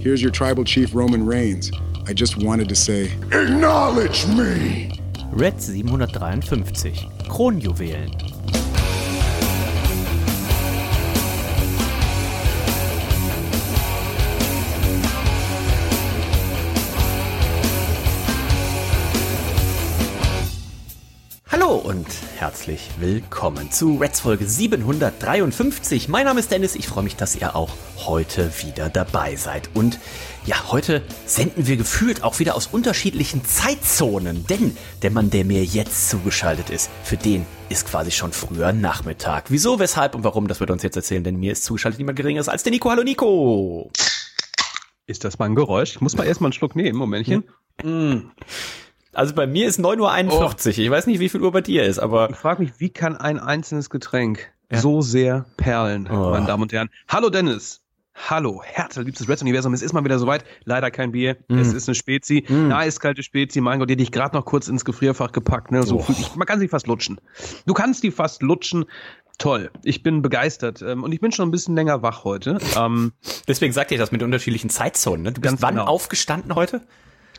Here's your tribal chief, Roman Reigns. I just wanted to say, Acknowledge me! Red 753. Kronjuwelen. Und herzlich willkommen zu Reds Folge 753. Mein Name ist Dennis, ich freue mich, dass ihr auch heute wieder dabei seid. Und ja, heute senden wir gefühlt auch wieder aus unterschiedlichen Zeitzonen, denn der Mann, der mir jetzt zugeschaltet ist, für den ist quasi schon früher Nachmittag. Wieso, weshalb und warum, das wird uns jetzt erzählen, denn mir ist zugeschaltet niemand geringeres als der Nico. Hallo Nico! Ist das mal ein Geräusch? Ich muss mal erstmal einen Schluck nehmen, Momentchen. Hm. Also bei mir ist 9.41 Uhr. Oh. Ich weiß nicht, wie viel Uhr bei dir ist, aber. Ich frage mich, wie kann ein einzelnes Getränk ja. so sehr perlen, oh. meine Damen und Herren. Hallo Dennis. Hallo, herzliebstes Reds Universum. Es ist mal wieder soweit. Leider kein Bier. Mm. Es ist eine Spezi. Mm. Eine eiskalte Spezi. Mein Gott, die hätte ich gerade noch kurz ins Gefrierfach gepackt. Ne? So oh. ich, man kann sie fast lutschen. Du kannst die fast lutschen. Toll. Ich bin begeistert. Ähm, und ich bin schon ein bisschen länger wach heute. Ähm, Deswegen sagte ich das mit unterschiedlichen Zeitzonen. Ne? Du bist wann genau. aufgestanden heute?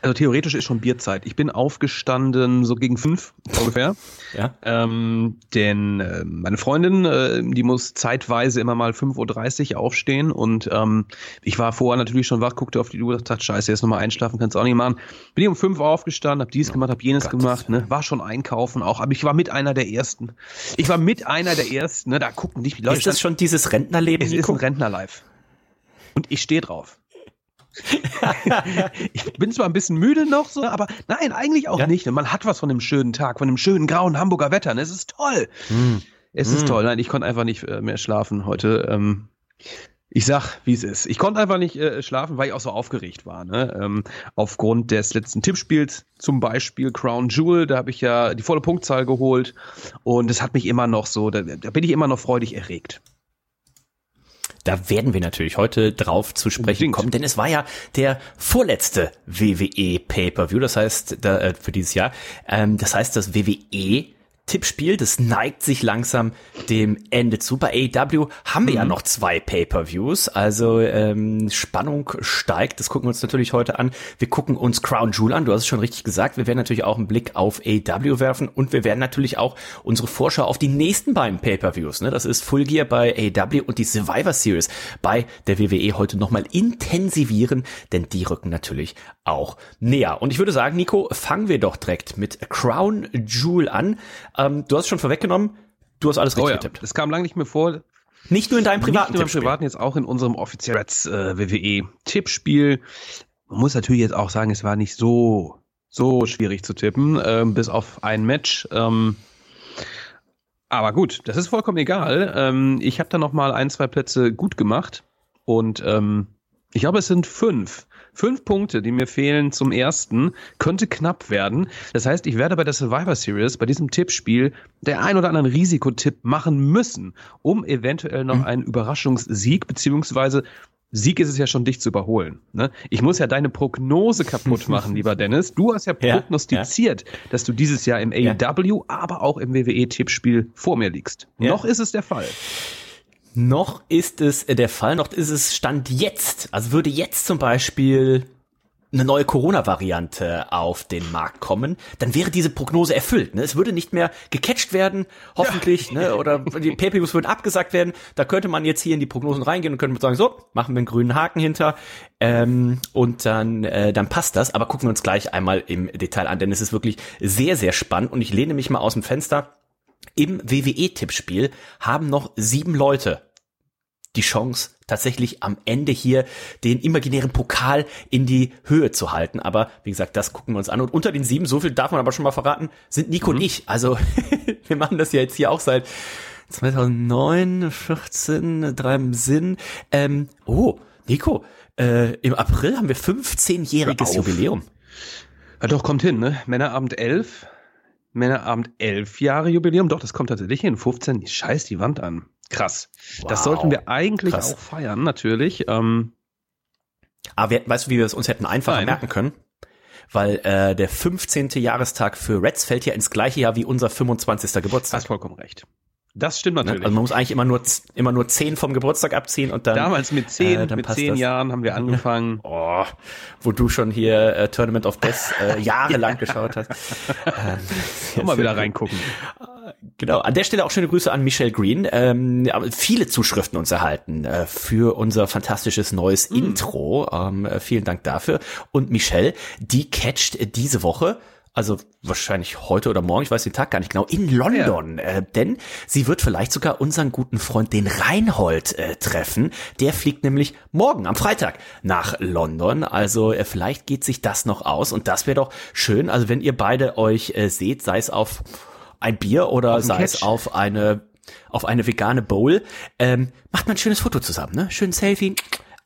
Also theoretisch ist schon Bierzeit. Ich bin aufgestanden so gegen fünf ungefähr. ja. Ähm, denn äh, meine Freundin, äh, die muss zeitweise immer mal 5.30 Uhr aufstehen und ähm, ich war vorher natürlich schon wach, guckte auf die Uhr, dachte, scheiße, jetzt nochmal einschlafen, kannst du auch nicht machen. Bin ich um fünf Uhr aufgestanden, hab dies oh, gemacht, hab jenes Gott. gemacht, ne? war schon einkaufen auch, aber ich war mit einer der Ersten. Ich war mit einer der Ersten, ne? da gucken nicht die Leute. Ist das schon dieses Rentnerleben? Es ist ein Rentnerlife. Und ich stehe drauf. Ich bin zwar ein bisschen müde noch so, aber nein, eigentlich auch ja? nicht. Man hat was von dem schönen Tag, von dem schönen grauen Hamburger Wetter. Es ist toll. Mm. Es mm. ist hm. toll. Nein, ich konnte einfach nicht äh, mehr schlafen heute. Ähm, ich sag, wie es ist. Ich konnte einfach nicht äh, schlafen, weil ich auch so aufgeregt war. Ne? Ähm, aufgrund des letzten Tippspiels, zum Beispiel Crown Jewel, da habe ich ja die volle Punktzahl geholt und es hat mich immer noch so, da, da bin ich immer noch freudig erregt. Da werden wir natürlich heute drauf zu sprechen Unbedingt. kommen, denn es war ja der vorletzte WWE Pay-per-View, das heißt da, äh, für dieses Jahr. Ähm, das heißt, das WWE Tippspiel, das neigt sich langsam dem Ende zu. Bei AEW haben wir mhm. ja noch zwei Pay-per-Views, also ähm, Spannung steigt. Das gucken wir uns natürlich heute an. Wir gucken uns Crown Jewel an. Du hast es schon richtig gesagt. Wir werden natürlich auch einen Blick auf AEW werfen und wir werden natürlich auch unsere Vorschau auf die nächsten beiden Pay-per-Views. Ne? Das ist Full Gear bei AEW und die Survivor Series bei der WWE heute nochmal intensivieren, denn die rücken natürlich auch näher. Und ich würde sagen, Nico, fangen wir doch direkt mit Crown Jewel an. Ähm, du hast es schon vorweggenommen. Du hast alles richtig oh ja. getippt. Das kam lange nicht mehr vor. Nicht nur in deinem privaten Nicht nur im privaten, jetzt auch in unserem offiziellen äh, WWE Tippspiel. Man muss natürlich jetzt auch sagen, es war nicht so so schwierig zu tippen, ähm, bis auf ein Match. Ähm, aber gut, das ist vollkommen egal. Ähm, ich habe da noch mal ein, zwei Plätze gut gemacht und ähm, ich glaube, es sind fünf. Fünf Punkte, die mir fehlen zum ersten, könnte knapp werden. Das heißt, ich werde bei der Survivor Series, bei diesem Tippspiel, der ein oder anderen Risikotipp machen müssen, um eventuell noch mhm. einen Überraschungssieg, beziehungsweise Sieg ist es ja schon, dich zu überholen. Ne? Ich muss ja deine Prognose kaputt machen, lieber Dennis. Du hast ja prognostiziert, ja, ja. dass du dieses Jahr im AEW, ja. aber auch im WWE-Tippspiel vor mir liegst. Noch ist es der Fall. Noch ist es der Fall, noch ist es Stand jetzt. Also würde jetzt zum Beispiel eine neue Corona-Variante auf den Markt kommen, dann wäre diese Prognose erfüllt. Ne? Es würde nicht mehr gecatcht werden, hoffentlich, ja. ne? oder die pay würden abgesagt werden. Da könnte man jetzt hier in die Prognosen reingehen und könnte sagen, so, machen wir einen grünen Haken hinter ähm, und dann, äh, dann passt das. Aber gucken wir uns gleich einmal im Detail an, denn es ist wirklich sehr, sehr spannend und ich lehne mich mal aus dem Fenster im WWE-Tippspiel haben noch sieben Leute die Chance, tatsächlich am Ende hier den imaginären Pokal in die Höhe zu halten. Aber wie gesagt, das gucken wir uns an. Und unter den sieben, so viel darf man aber schon mal verraten, sind Nico mhm. und ich. Also wir machen das ja jetzt hier auch seit 2009, 14, drei im Sinn. Ähm, oh, Nico, äh, im April haben wir 15-jähriges Jubiläum. Ja, doch, kommt hin, ne? Männerabend 11. Männerabend 11 Jahre Jubiläum. Doch, das kommt tatsächlich hin. 15. Scheiß die Wand an. Krass. Wow. Das sollten wir eigentlich Krass. auch feiern, natürlich. Ähm, Aber wir, weißt du, wie wir es uns hätten einfacher Nein. merken können? Weil äh, der 15. Jahrestag für Reds fällt ja ins gleiche Jahr wie unser 25. Geburtstag. hast vollkommen recht. Das stimmt Ne? natürlich. Also man muss eigentlich immer nur immer nur 10 vom Geburtstag abziehen und dann Damals mit zehn, äh, dann mit passt zehn das. Jahren haben wir angefangen. Oh, wo du schon hier äh, Tournament of Death äh, jahrelang geschaut hast. Ähm, Komm mal wieder reingucken. Genau, an der Stelle auch schöne Grüße an Michelle Green. Ähm, viele Zuschriften uns erhalten äh, für unser fantastisches neues Intro. Ähm, äh, vielen Dank dafür. Und Michelle, die catcht diese Woche, also wahrscheinlich heute oder morgen, ich weiß den Tag gar nicht genau, in London. Äh, denn sie wird vielleicht sogar unseren guten Freund, den Reinhold, äh, treffen. Der fliegt nämlich morgen, am Freitag, nach London. Also äh, vielleicht geht sich das noch aus. Und das wäre doch schön. Also wenn ihr beide euch äh, seht, sei es auf ein Bier oder sei es auf eine auf eine vegane Bowl, ähm, macht man ein schönes Foto zusammen, ne? Schön Selfie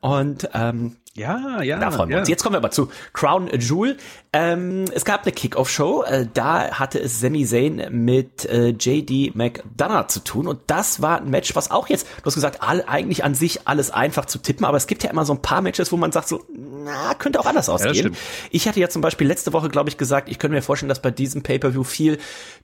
und ähm, Ja, ja. da freuen wir ja. uns. Jetzt kommen wir aber zu Crown Jewel. Ähm, es gab eine Kickoff-Show, äh, da hatte es Sami Zayn mit äh, JD McDonough zu tun und das war ein Match, was auch jetzt, du hast gesagt, all, eigentlich an sich alles einfach zu tippen, aber es gibt ja immer so ein paar Matches, wo man sagt so, na, könnte auch anders ausgehen. stimmt. ich hatte ja zum Beispiel letzte Woche, glaube ich, gesagt, ich könnte mir vorstellen, dass bei diesem Pay-Per-View viel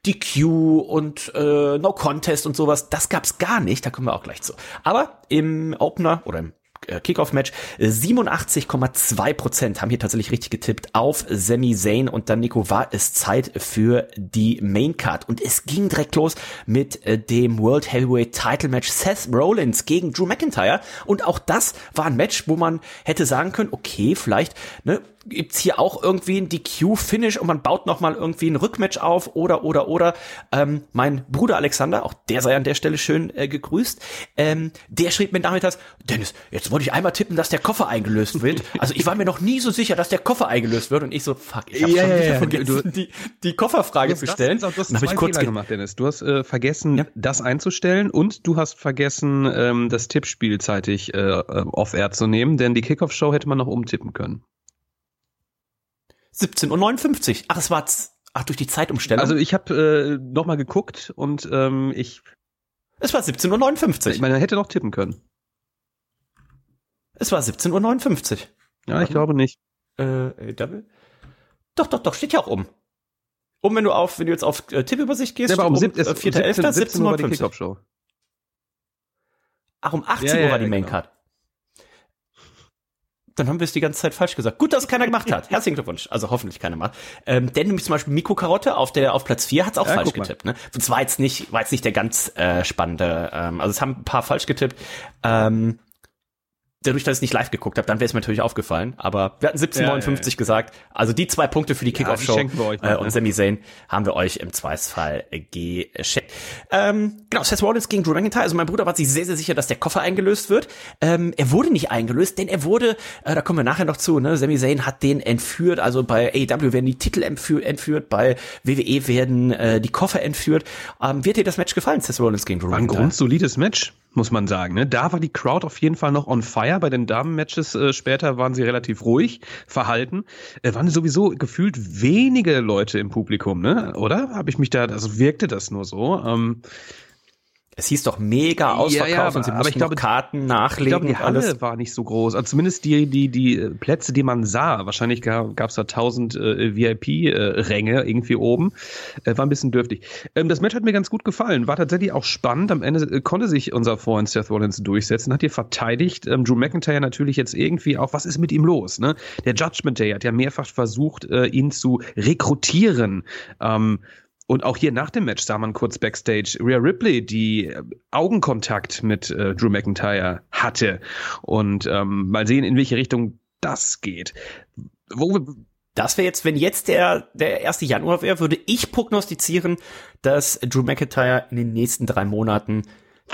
DQ und äh, No Contest und sowas, das gab's gar nicht, da kommen wir auch gleich zu. Aber im Opener oder im Kickoff-Match. äh, 87,2 Prozent haben hier tatsächlich richtig getippt auf Sami Zayn und dann Nico war es Zeit für die Main Card und es ging direkt los mit äh, dem World Heavyweight Title Match Seth Rollins gegen Drew McIntyre und auch das war ein Match, wo man hätte sagen können, okay, vielleicht ne, gibt's hier auch irgendwie ein DQ-Finish und man baut noch mal irgendwie ein Rückmatch auf oder oder oder ähm, mein Bruder Alexander, auch der sei an der Stelle schön äh, gegrüßt, ähm, der schrieb mir nachmittags, Dennis, jetzt wollte ich einmal tippen, dass der Koffer eingelöst wird. Also ich war mir noch nie so sicher, dass der Koffer eingelöst wird und ich so, fuck, ich habe Ja, schon wieder ja, vergessen, du- die, die Kofferfrage zu stellen. Du hast, du hast Und hab zwei ich kurz Fehler ge- gemacht, Dennis. Du hast äh, vergessen, Ja. das einzustellen und du hast vergessen, ähm, das Tippspiel zeitig äh, äh, off-air zu nehmen, denn die Kickoff-Show hätte man noch umtippen können. 17.59 Uhr. Ach, es war, ach, durch die Zeitumstellung. Also ich habe äh, noch mal geguckt und ähm, ich, es war 17.59 Uhr. ich meine, man hätte noch tippen können. es war 17.59 Uhr. Ja, ich glaube nicht. Äh, Double? Doch, doch, doch, steht ja auch um. Um, wenn du auf, wenn du jetzt auf äh, Tippübersicht gehst, Ja, aber um, äh, 4.11., 17 Uhr war die 17.59 Kickoff-Show. Ach, um 18 Ja, Uhr ja, war die ja, genau. Dann haben wir es die ganze Zeit falsch gesagt. Gut, dass es keiner gemacht hat. Herzlichen Glückwunsch. Also hoffentlich keiner macht. Ähm, denn nämlich zum Beispiel Miko Karotte auf der auf Platz 4 hat es auch Ja, falsch getippt. Ne? Und zwar jetzt nicht, war jetzt nicht der ganz äh, spannende. Ähm, also es haben ein paar falsch getippt. Ähm, dadurch, dass ich nicht live geguckt habe, dann wäre es mir natürlich aufgefallen. Aber wir hatten 1759 gesagt. Also die zwei Punkte für die Kickoff-Show äh, ne? und Sami Zayn haben wir euch im Zweifelsfall geschenkt. Ähm, genau, Seth Rollins gegen Drew McIntyre. Also mein Bruder war sich sehr, sehr sicher, dass der Koffer eingelöst wird. Ähm, er wurde nicht eingelöst, denn er wurde, äh, da kommen wir nachher noch zu, ne? Sami Zayn hat den entführt. Also bei AEW werden die Titel entführt, bei WWE werden äh, die Koffer entführt. Ähm, wird dir das Match gefallen, Seth Rollins gegen Drew War ein McIntyre? grundsolides Match, muss man sagen. Ne? Da war die Crowd auf jeden Fall noch on fire. Bei den Damen-Matches äh, später waren sie relativ ruhig, verhalten. Äh, waren sowieso gefühlt wenige Leute im Publikum, ne? Oder? Habe ich mich da, also wirkte das nur so. Ähm, Es hieß doch mega ausverkauft ja, aber- und sie aber mussten ich glaube, noch Karten ich nachlegen glaube, die alles. Halle war nicht so groß. Also zumindest die, die, die äh, Plätze, die man sah. Wahrscheinlich gab es da tausend äh, VIP-Ränge irgendwie oben. Äh, war ein bisschen dürftig. Ähm, das Match hat mir ganz gut gefallen. War tatsächlich auch spannend. Am Ende äh, konnte sich unser Freund Seth Rollins durchsetzen, hat hier verteidigt. Ähm, Drew McIntyre natürlich jetzt irgendwie auch, was ist mit ihm los? Ne? Der Judgment Day hat ja mehrfach versucht, äh, ihn zu rekrutieren. Ähm, und auch hier nach dem Match sah man kurz backstage Rhea Ripley, die äh, Augenkontakt mit äh, Drew McIntyre hatte. Und ähm, mal sehen, in welche Richtung das geht. Wo Das wäre jetzt, wenn jetzt der, der 1. Januar wäre, würde ich prognostizieren, dass Drew McIntyre in den nächsten drei Monaten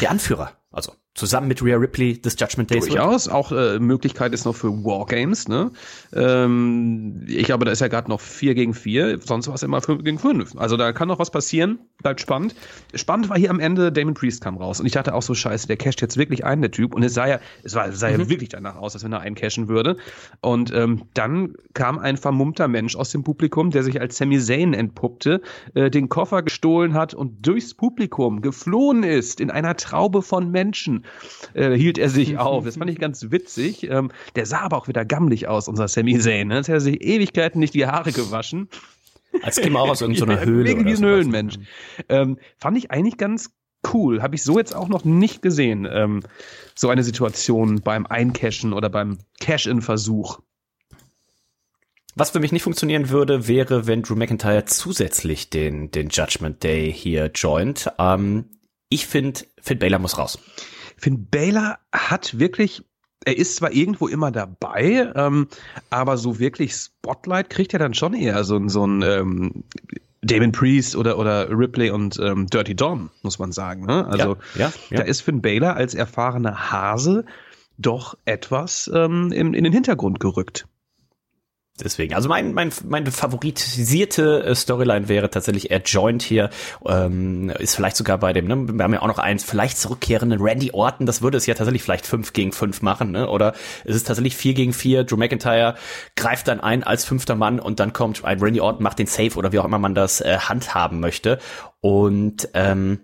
der Anführer, also zusammen mit Rhea Ripley des Judgment Days Durchaus. Auch äh, Möglichkeit ist noch für Wargames. Ne? Ähm, ich glaube, da ist ja gerade noch 4 gegen 4, sonst war es immer 5 gegen 5. Also da kann noch was passieren, bleibt spannend. Spannend war hier am Ende, Damon Priest kam raus und ich dachte auch so, scheiße, der casht jetzt wirklich ein, der Typ. Und es sah ja, es war, es sah mhm. ja wirklich danach aus, als wenn er eincashen würde. Und ähm, dann kam ein vermummter Mensch aus dem Publikum, der sich als Sami Zayn entpuppte, äh, den Koffer gestohlen hat und durchs Publikum geflohen ist in einer Traube von Menschen äh, hielt er sich auf. Das fand ich ganz witzig. Ähm, der sah aber auch wieder gammelig aus, unser Sami Zayn. Ne? Jetzt hat er sich Ewigkeiten nicht die Haare gewaschen. Als käme auch aus irgendeiner Höhle. Wegen diesen Höhlenmensch. Ähm, fand ich eigentlich ganz cool. Habe ich so jetzt auch noch nicht gesehen. Ähm, so eine Situation beim Eincashen oder beim Cash-In-Versuch. Was für mich nicht funktionieren würde, wäre, wenn Drew McIntyre zusätzlich den, den Judgment Day hier joint. Ähm, ich finde, Finn Baylor muss raus. Finn Baylor hat wirklich er ist zwar irgendwo immer dabei, ähm, aber so wirklich Spotlight kriegt er dann schon eher so, ein so ein ähm, Damon Priest oder, oder Ripley und ähm, Dirty Dom, muss man sagen. Ne? Also ja, ja, ja. da ist Finn Baylor als erfahrener Hase doch etwas ähm, in, in den Hintergrund gerückt. Deswegen, also mein, mein, meine favorisierte äh, Storyline wäre tatsächlich, er joint hier, ähm, ist vielleicht sogar bei dem, ne, wir haben ja auch noch einen vielleicht zurückkehrenden Randy Orton, das würde es ja tatsächlich vielleicht fünf gegen fünf machen, ne? Oder es ist tatsächlich vier gegen vier, Drew McIntyre greift dann ein als fünfter Mann und dann kommt ein Randy Orton, macht den Safe oder wie auch immer man das äh, handhaben möchte. Und ähm,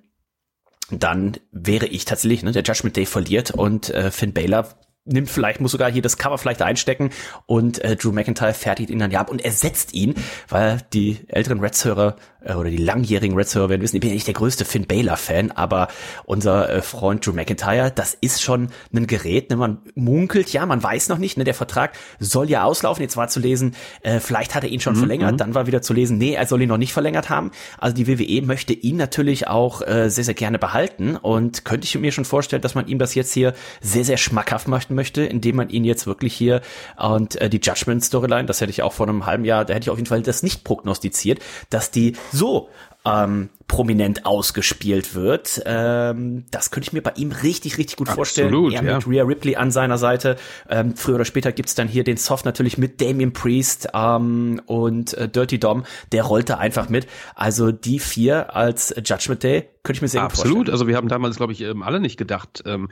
dann wäre ich tatsächlich, ne, der Judgment Day verliert und äh, Finn Balor nimmt vielleicht, muss sogar hier das Cover vielleicht einstecken und äh, Drew McIntyre fertigt ihn dann ja ab und ersetzt ihn, weil die älteren Reds-Hörer äh, oder die langjährigen Reds-Hörer werden wissen, ich bin ja nicht der größte Finn Baylor-Fan, aber unser äh, Freund Drew McIntyre, das ist schon ein Gerät, ne? man munkelt, ja, man weiß noch nicht, ne? der Vertrag soll ja auslaufen, jetzt war zu lesen, äh, vielleicht hat er ihn schon mhm, verlängert, mhm. dann war wieder zu lesen, nee, er soll ihn noch nicht verlängert haben, also die WWE möchte ihn natürlich auch äh, sehr, sehr gerne behalten und könnte ich mir schon vorstellen, dass man ihm das jetzt hier sehr, sehr schmackhaft möchte beobachten möchte, indem man ihn jetzt wirklich hier und äh, die Judgment Storyline, das hätte ich auch vor einem halben Jahr, da hätte ich auf jeden Fall das nicht prognostiziert, dass die so ähm, prominent ausgespielt wird. Ähm, das könnte ich mir bei ihm richtig, richtig gut vorstellen. Absolut, er mit Rhea Ripley an seiner Seite. Ähm, früher oder später gibt's dann hier den Soft natürlich mit Damien Priest ähm, und äh, Dirty Dom. Der rollte einfach mit. Also die vier als Judgment Day könnte ich mir sehr Absolut. gut vorstellen. Also wir haben damals, glaube ich, ähm, alle nicht gedacht, ähm,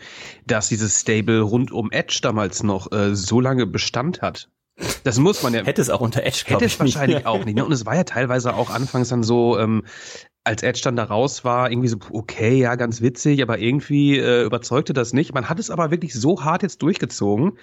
dass dieses Stable rund um Edge damals noch äh, so lange Bestand hat. Das muss man ja. Hätte es auch unter Edge, Hätte es wahrscheinlich nicht. auch nicht. Ne? Und es war ja teilweise auch anfangs dann so, ähm, als Edge dann da raus war, irgendwie so, okay, ja, ganz witzig, aber irgendwie äh, überzeugte das nicht. Man hat es aber wirklich so hart jetzt durchgezogen,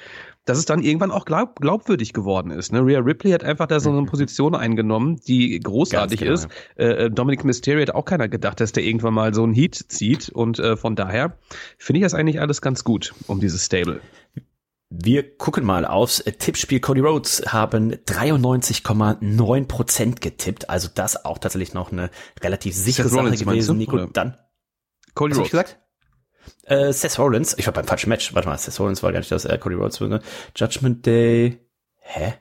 dass es dann irgendwann auch glaub, glaubwürdig geworden ist. Ne? Rhea Ripley hat einfach da so eine Position eingenommen, die großartig genau. ist. Äh, Dominic Mysterio hat auch keiner gedacht, dass der irgendwann mal so einen Heat zieht. Und äh, von daher finde ich das eigentlich alles ganz gut um dieses Stable. Wir gucken mal aufs Tippspiel. Cody Rhodes haben 93,9 Prozent getippt. Also das auch tatsächlich noch eine relativ sichere Sache Rollins, gewesen. Nico, oder? dann. Cody Rhodes. gesagt? Äh, Seth Rollins. Ich war beim falschen Match. Warte mal, Seth Rollins war gar nicht das äh, Cody Rhodes. Ne? Judgment Day. Hä?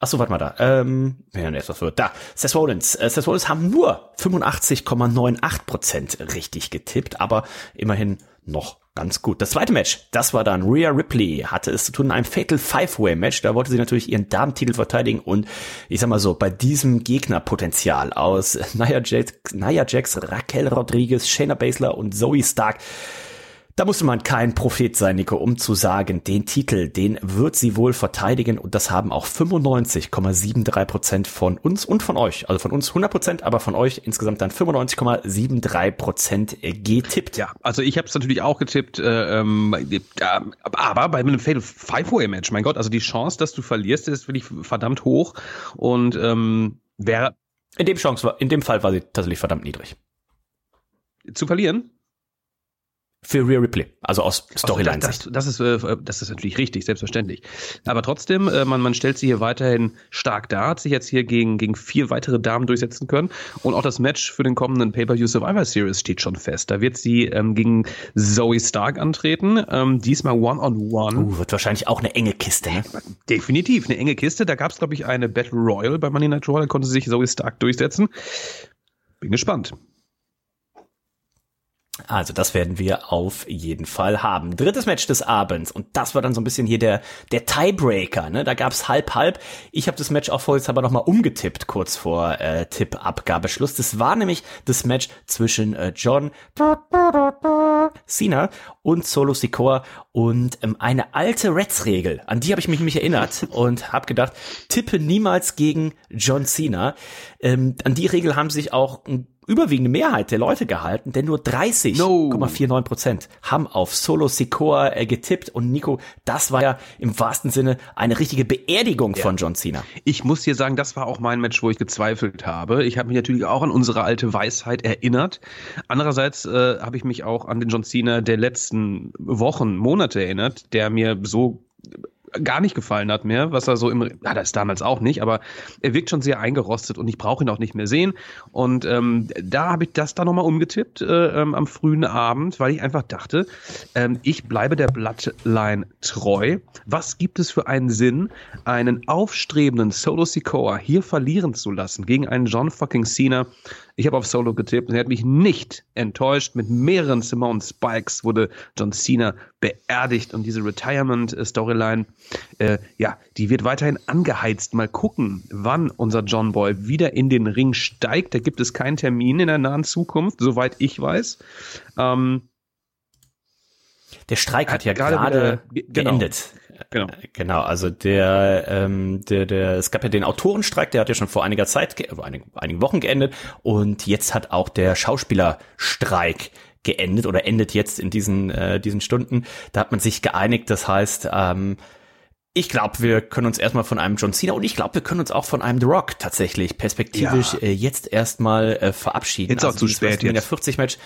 Ach so, warte mal da. Ähm, ja, jetzt was wird. Da, Seth Rollins. Äh, Seth Rollins haben nur 85,98 Prozent richtig getippt, aber immerhin noch ganz gut. Das zweite Match, das war dann Rhea Ripley, hatte es zu tun in einem Fatal Five-Way Match. Da wollte sie natürlich ihren Damentitel verteidigen und ich sag mal so, bei diesem Gegnerpotenzial aus Nia Jax, Nia Jax Raquel Rodriguez, Shayna Baszler und Zoe Stark da musste man kein Prophet sein, Nico, um zu sagen, den Titel, den wird sie wohl verteidigen und das haben auch 95,73 Prozent von uns und von euch. Also von uns 100 Prozent, aber von euch insgesamt dann 95,73 Prozent getippt. Ja, also ich habe es natürlich auch getippt, äh, ähm, äh, aber bei einem Fatal Five-Way-Match, mein Gott, also die Chance, dass du verlierst, ist wirklich verdammt hoch und ähm, wäre... In dem Chance, in dem Fall war sie tatsächlich verdammt niedrig. Zu verlieren? Für Rhea Ripley, also aus Storyline. Das, das, ist, äh, das ist natürlich richtig, selbstverständlich. Aber trotzdem, äh, man, man stellt sie hier weiterhin stark dar, hat sich jetzt hier gegen, gegen vier weitere Damen durchsetzen können. Und auch das Match für den kommenden Pay-Per-View Survivor Series steht schon fest. Da wird sie ähm, gegen Zoe Stark antreten. Ähm, diesmal One-on-One. -on -one. Uh, wird wahrscheinlich auch eine enge Kiste, ne? Definitiv, eine enge Kiste. Da gab es, glaube ich, eine Battle Royal bei Money Night Raw. Da konnte sich Zoe Stark durchsetzen. Bin gespannt. Also das werden wir auf jeden Fall haben. Drittes Match des Abends und das war dann so ein bisschen hier der der Tiebreaker. Ne? Da gab's halb halb. Ich habe das Match auch vorher aber noch mal umgetippt kurz vor äh, Tippabgabeschluss. Das war nämlich das Match zwischen äh, John Cena und Solo Sikoa und ähm, eine alte Reds-Regel. An die habe ich mich nämlich erinnert und habe gedacht, tippe niemals gegen John Cena. Ähm, an die Regel haben sich auch ein überwiegende Mehrheit der Leute gehalten, denn nur 30,49 Prozent haben auf Solo Sikoa äh, getippt. Und Nico, das war ja im wahrsten Sinne eine richtige Beerdigung ja. von John Cena. Ich muss dir sagen, das war auch mein Match, wo ich gezweifelt habe. Ich habe mich natürlich auch an unsere alte Weisheit erinnert. Andererseits äh, habe ich mich auch an den John Cena der letzten Wochen, Monate erinnert, der mir so gar nicht gefallen hat mehr, was er so im, ja, das damals auch nicht, aber er wirkt schon sehr eingerostet und ich brauche ihn auch nicht mehr sehen. Und ähm, da habe ich das dann nochmal umgetippt äh, ähm, am frühen Abend, weil ich einfach dachte, ähm, ich bleibe der Bloodline treu. Was gibt es für einen Sinn, einen aufstrebenden Solo Sikoa hier verlieren zu lassen gegen einen John fucking Cena? Ich habe auf Solo getippt und er hat mich nicht enttäuscht. Mit mehreren Simone Spikes wurde John Cena beerdigt und diese Retirement-Storyline, äh, ja, die wird weiterhin angeheizt. Mal gucken, wann unser John Boy wieder in den Ring steigt. Da gibt es keinen Termin in der nahen Zukunft, soweit ich weiß. Ähm, der Streik hat ja gerade genau. geendet. Genau. Genau, also der, ähm, der, der, es gab ja den Autorenstreik, der hat ja schon vor einiger Zeit, vor einigen, einigen Wochen geendet und jetzt hat auch der Schauspielerstreik geendet oder endet jetzt in diesen, äh, diesen Stunden. Da hat man sich geeinigt, das heißt, ähm, ich glaube, wir können uns erstmal von einem John Cena und ich glaube, wir können uns auch von einem The Rock tatsächlich perspektivisch ja. äh, jetzt erstmal äh, verabschieden. Jetzt auch also zu spät jetzt. 40 Match.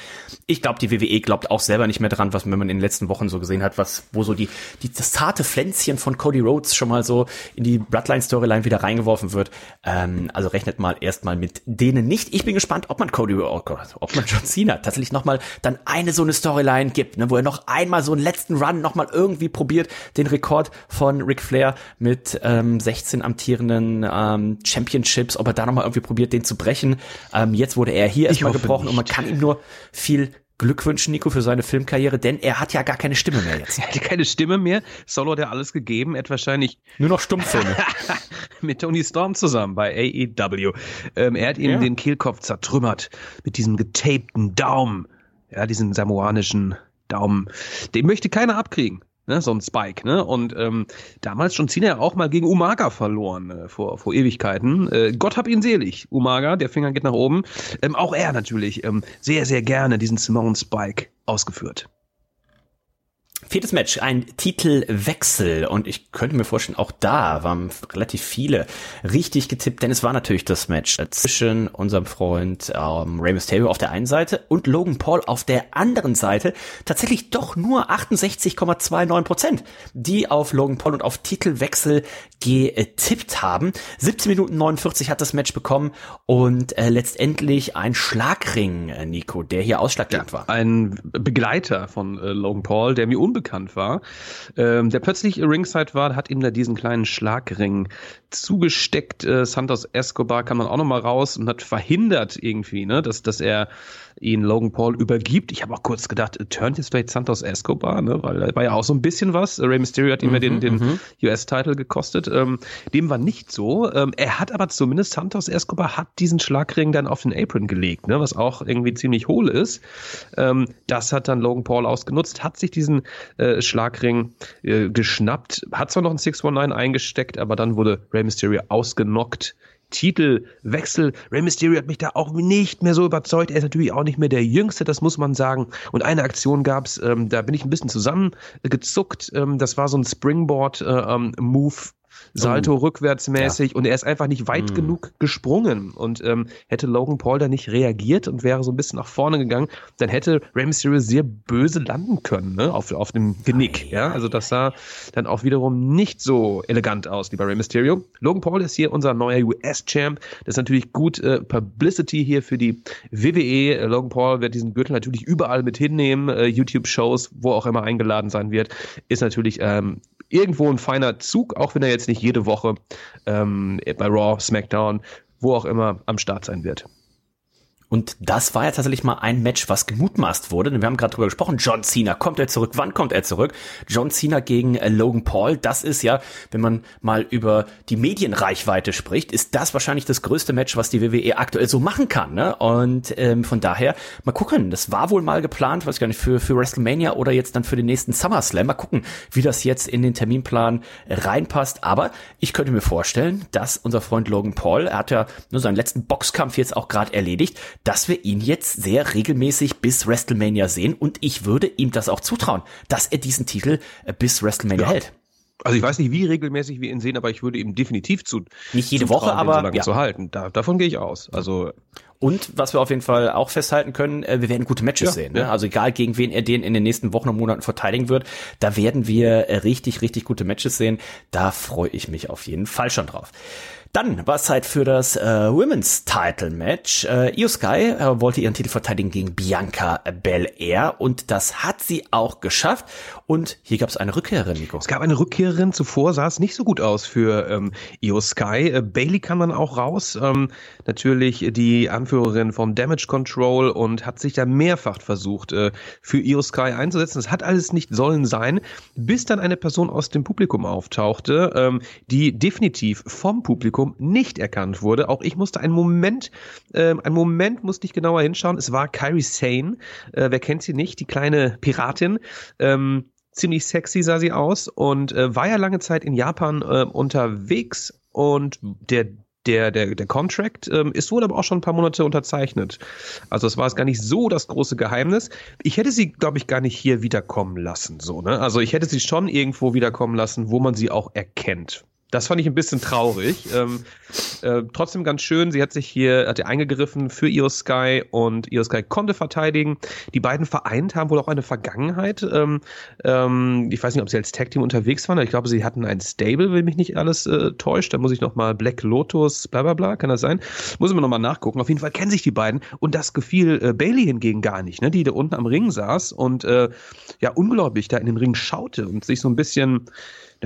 Ich glaube, die WWE glaubt auch selber nicht mehr dran, was wenn man in den letzten Wochen so gesehen hat, was wo so die, die das zarte Pflänzchen von Cody Rhodes schon mal so in die Bloodline Storyline wieder reingeworfen wird. Ähm, also rechnet mal erstmal mit denen nicht. Ich bin gespannt, ob man Cody oh Gott, ob man John Cena tatsächlich noch mal dann eine so eine Storyline gibt, ne, wo er noch einmal so einen letzten Run noch mal irgendwie probiert, den Rekord von Ric Flair mit ähm, 16 amtierenden ähm, Championships, ob er da nochmal irgendwie probiert, den zu brechen. Ähm, jetzt wurde er hier erstmal gebrochen nicht. und man kann ihm nur viel Glück wünschen, Nico, für seine Filmkarriere, denn er hat ja gar keine Stimme mehr jetzt. Er hat keine Stimme mehr. Solo hat ja alles gegeben. Er hat wahrscheinlich nur noch Stummfilme. mit Tony Storm zusammen bei AEW. Ähm, er hat ihm ja. den Kehlkopf zertrümmert mit diesem getapten Daumen. Ja, diesen samoanischen Daumen. Den möchte keiner abkriegen ne, so ein Spike, ne? Und ähm, damals schon Cena ja auch mal gegen Umaga verloren äh, vor, vor Ewigkeiten. Äh, Gott hab ihn selig, Umaga, der Finger geht nach oben. Ähm, auch er natürlich ähm, sehr, sehr gerne diesen Simone Spike ausgeführt. Viertes Match, ein Titelwechsel und ich könnte mir vorstellen, auch da waren relativ viele richtig getippt, denn es war natürlich das Match zwischen unserem Freund ähm, Rey Mysterio auf der einen Seite und Logan Paul auf der anderen Seite. Tatsächlich doch nur 68,29 Prozent, die auf Logan Paul und auf Titelwechsel getippt haben. 17 Minuten 49 hat das Match bekommen und äh, letztendlich ein Schlagring, äh, Nico, der hier ausschlaggebend ja, war. Ein Begleiter von äh, Logan Paul, der mir unbekannt war, ähm, der plötzlich ringside war, hat ihm da diesen kleinen Schlagring zugesteckt. Äh, Santos Escobar kam dann auch nochmal raus und hat verhindert irgendwie, ne, dass, dass er ihn Logan Paul übergibt. Ich habe auch kurz gedacht, turnt jetzt vielleicht Santos Escobar, ne? weil da war ja auch so ein bisschen was. Rey Mysterio hat ihm mhm, ja den, den mhm. US-Title gekostet. Ähm, dem war nicht so. Ähm, er hat aber zumindest Santos Escobar hat diesen Schlagring dann auf den Apron gelegt, ne? was auch irgendwie ziemlich hohl ist. Ähm, das hat dann Logan Paul ausgenutzt, hat sich diesen äh, Schlagring äh, geschnappt, hat zwar noch ein 619 eingesteckt, aber dann wurde Rey Mysterio ausgenockt Titelwechsel. Rey Mysterio hat mich da auch nicht mehr so überzeugt. Er ist natürlich auch nicht mehr der Jüngste, das muss man sagen. Und eine Aktion gab's, ähm, da bin ich ein bisschen zusammengezuckt. Ähm, das war so ein Springboard-Move äh, ähm, Salto oh. rückwärtsmäßig ja. und er ist einfach nicht weit mm. genug gesprungen. Und ähm, hätte Logan Paul da nicht reagiert und wäre so ein bisschen nach vorne gegangen, dann hätte Rey Mysterio sehr böse landen können, ne? Auf, auf dem Genick. Ja, also das sah dann auch wiederum nicht so elegant aus, lieber Rey Mysterio. Logan Paul ist hier unser neuer US-Champ. Das ist natürlich gut äh, Publicity hier für die WWE. Logan Paul wird diesen Gürtel natürlich überall mit hinnehmen, äh, YouTube-Shows, wo auch immer eingeladen sein wird. Ist natürlich ähm, irgendwo ein feiner Zug, auch wenn er jetzt nicht jede Woche ähm, bei Raw, SmackDown, wo auch immer am Start sein wird. Und das war ja tatsächlich mal ein Match, was gemutmaßt wurde. Denn wir haben gerade drüber gesprochen. John Cena, kommt er zurück? Wann kommt er zurück? John Cena gegen äh, Logan Paul. Das ist ja, wenn man mal über die Medienreichweite spricht, ist das wahrscheinlich das größte Match, was die WWE aktuell so machen kann. Ne? Und ähm, von daher mal gucken. Das war wohl mal geplant, weiß gar nicht, für, für WrestleMania oder jetzt dann für den nächsten SummerSlam. Mal gucken, wie das jetzt in den Terminplan reinpasst. Aber ich könnte mir vorstellen, dass unser Freund Logan Paul, er hat ja nur seinen letzten Boxkampf jetzt auch gerade erledigt, dass wir ihn jetzt sehr regelmäßig bis WrestleMania sehen und ich würde ihm das auch zutrauen, dass er diesen Titel äh, bis WrestleMania ja. hält. Also ich weiß nicht, wie regelmäßig wir ihn sehen, aber ich würde ihm definitiv zu nicht jede Woche, aber so lange ja. zu halten. Da, davon gehe ich aus. Also und was wir auf jeden Fall auch festhalten können, äh, wir werden gute Matches ja, sehen. Ne? Ja. Also egal gegen wen er den in den nächsten Wochen und Monaten verteidigen wird, da werden wir äh, richtig, richtig gute Matches sehen. Da freue ich mich auf jeden Fall schon drauf. Dann war es Zeit für das äh, Women's Title Match. Äh, Io Sky äh, wollte ihren Titel verteidigen gegen Bianca Belair und das hat sie auch geschafft. Und hier gab es eine Rückkehrerin, Nico. Es gab eine Rückkehrerin. Zuvor sah es nicht so gut aus für ähm, Io Sky. Äh, Bailey kam dann auch raus. Ähm, natürlich die Anführerin vom Damage Control und hat sich da mehrfach versucht, äh, für Io Sky einzusetzen. Das hat alles nicht sollen sein, bis dann eine Person aus dem Publikum auftauchte, ähm, die definitiv vom Publikum Publikum nicht erkannt wurde. Auch ich musste einen Moment, äh, einen Moment musste ich genauer hinschauen. Es war Kyrie Sane. Äh, wer kennt sie nicht? Die kleine Piratin. Ähm, ziemlich sexy sah sie aus und äh, war ja lange Zeit in Japan äh, unterwegs und der der, der, der Contract ähm, ist wohl aber auch schon ein paar Monate unterzeichnet. Also es war es gar nicht so das große Geheimnis. Ich hätte sie, glaube ich, gar nicht hier wiederkommen lassen. So, ne? Also ich hätte sie schon irgendwo wiederkommen lassen, wo man sie auch erkennt. Das fand ich ein bisschen traurig. ähm, äh, trotzdem ganz schön. Sie hat sich hier, hat eingegriffen für Io Sky und Io Sky konnte verteidigen. Die beiden vereint haben wohl auch eine Vergangenheit. Ähm, ähm, ich weiß nicht, ob sie als Tag Team unterwegs waren. Ich glaube, sie hatten ein Stable, wenn mich nicht alles äh, täuscht. Da muss ich noch mal Black Lotus, bla bla bla, kann das sein? Muss ich mir noch nachgucken. Auf jeden Fall kennen sich die beiden und das gefiel äh, Bailey hingegen gar nicht, ne? Die da unten am Ring saß und äh, ja unglaublich da in den Ring schaute und sich so ein bisschen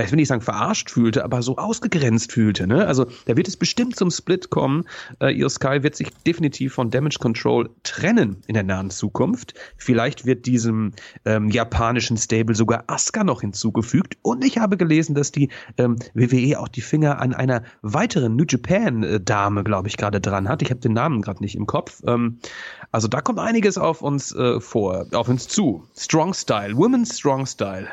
ich will nicht sagen verarscht fühlte, aber so ausgegrenzt fühlte. Ne? Also da wird es bestimmt zum Split kommen. Äh, Io Sky wird sich definitiv von Damage Control trennen in der nahen Zukunft. Vielleicht wird diesem ähm, japanischen Stable sogar Asuka noch hinzugefügt. Und ich habe gelesen, dass die ähm, WWE auch die Finger an einer weiteren New Japan äh, Dame, glaube ich, gerade dran hat. Ich habe den Namen gerade nicht im Kopf. Ähm, also da kommt einiges auf uns äh, vor, auf uns zu. Strong Style, Women's Strong Style.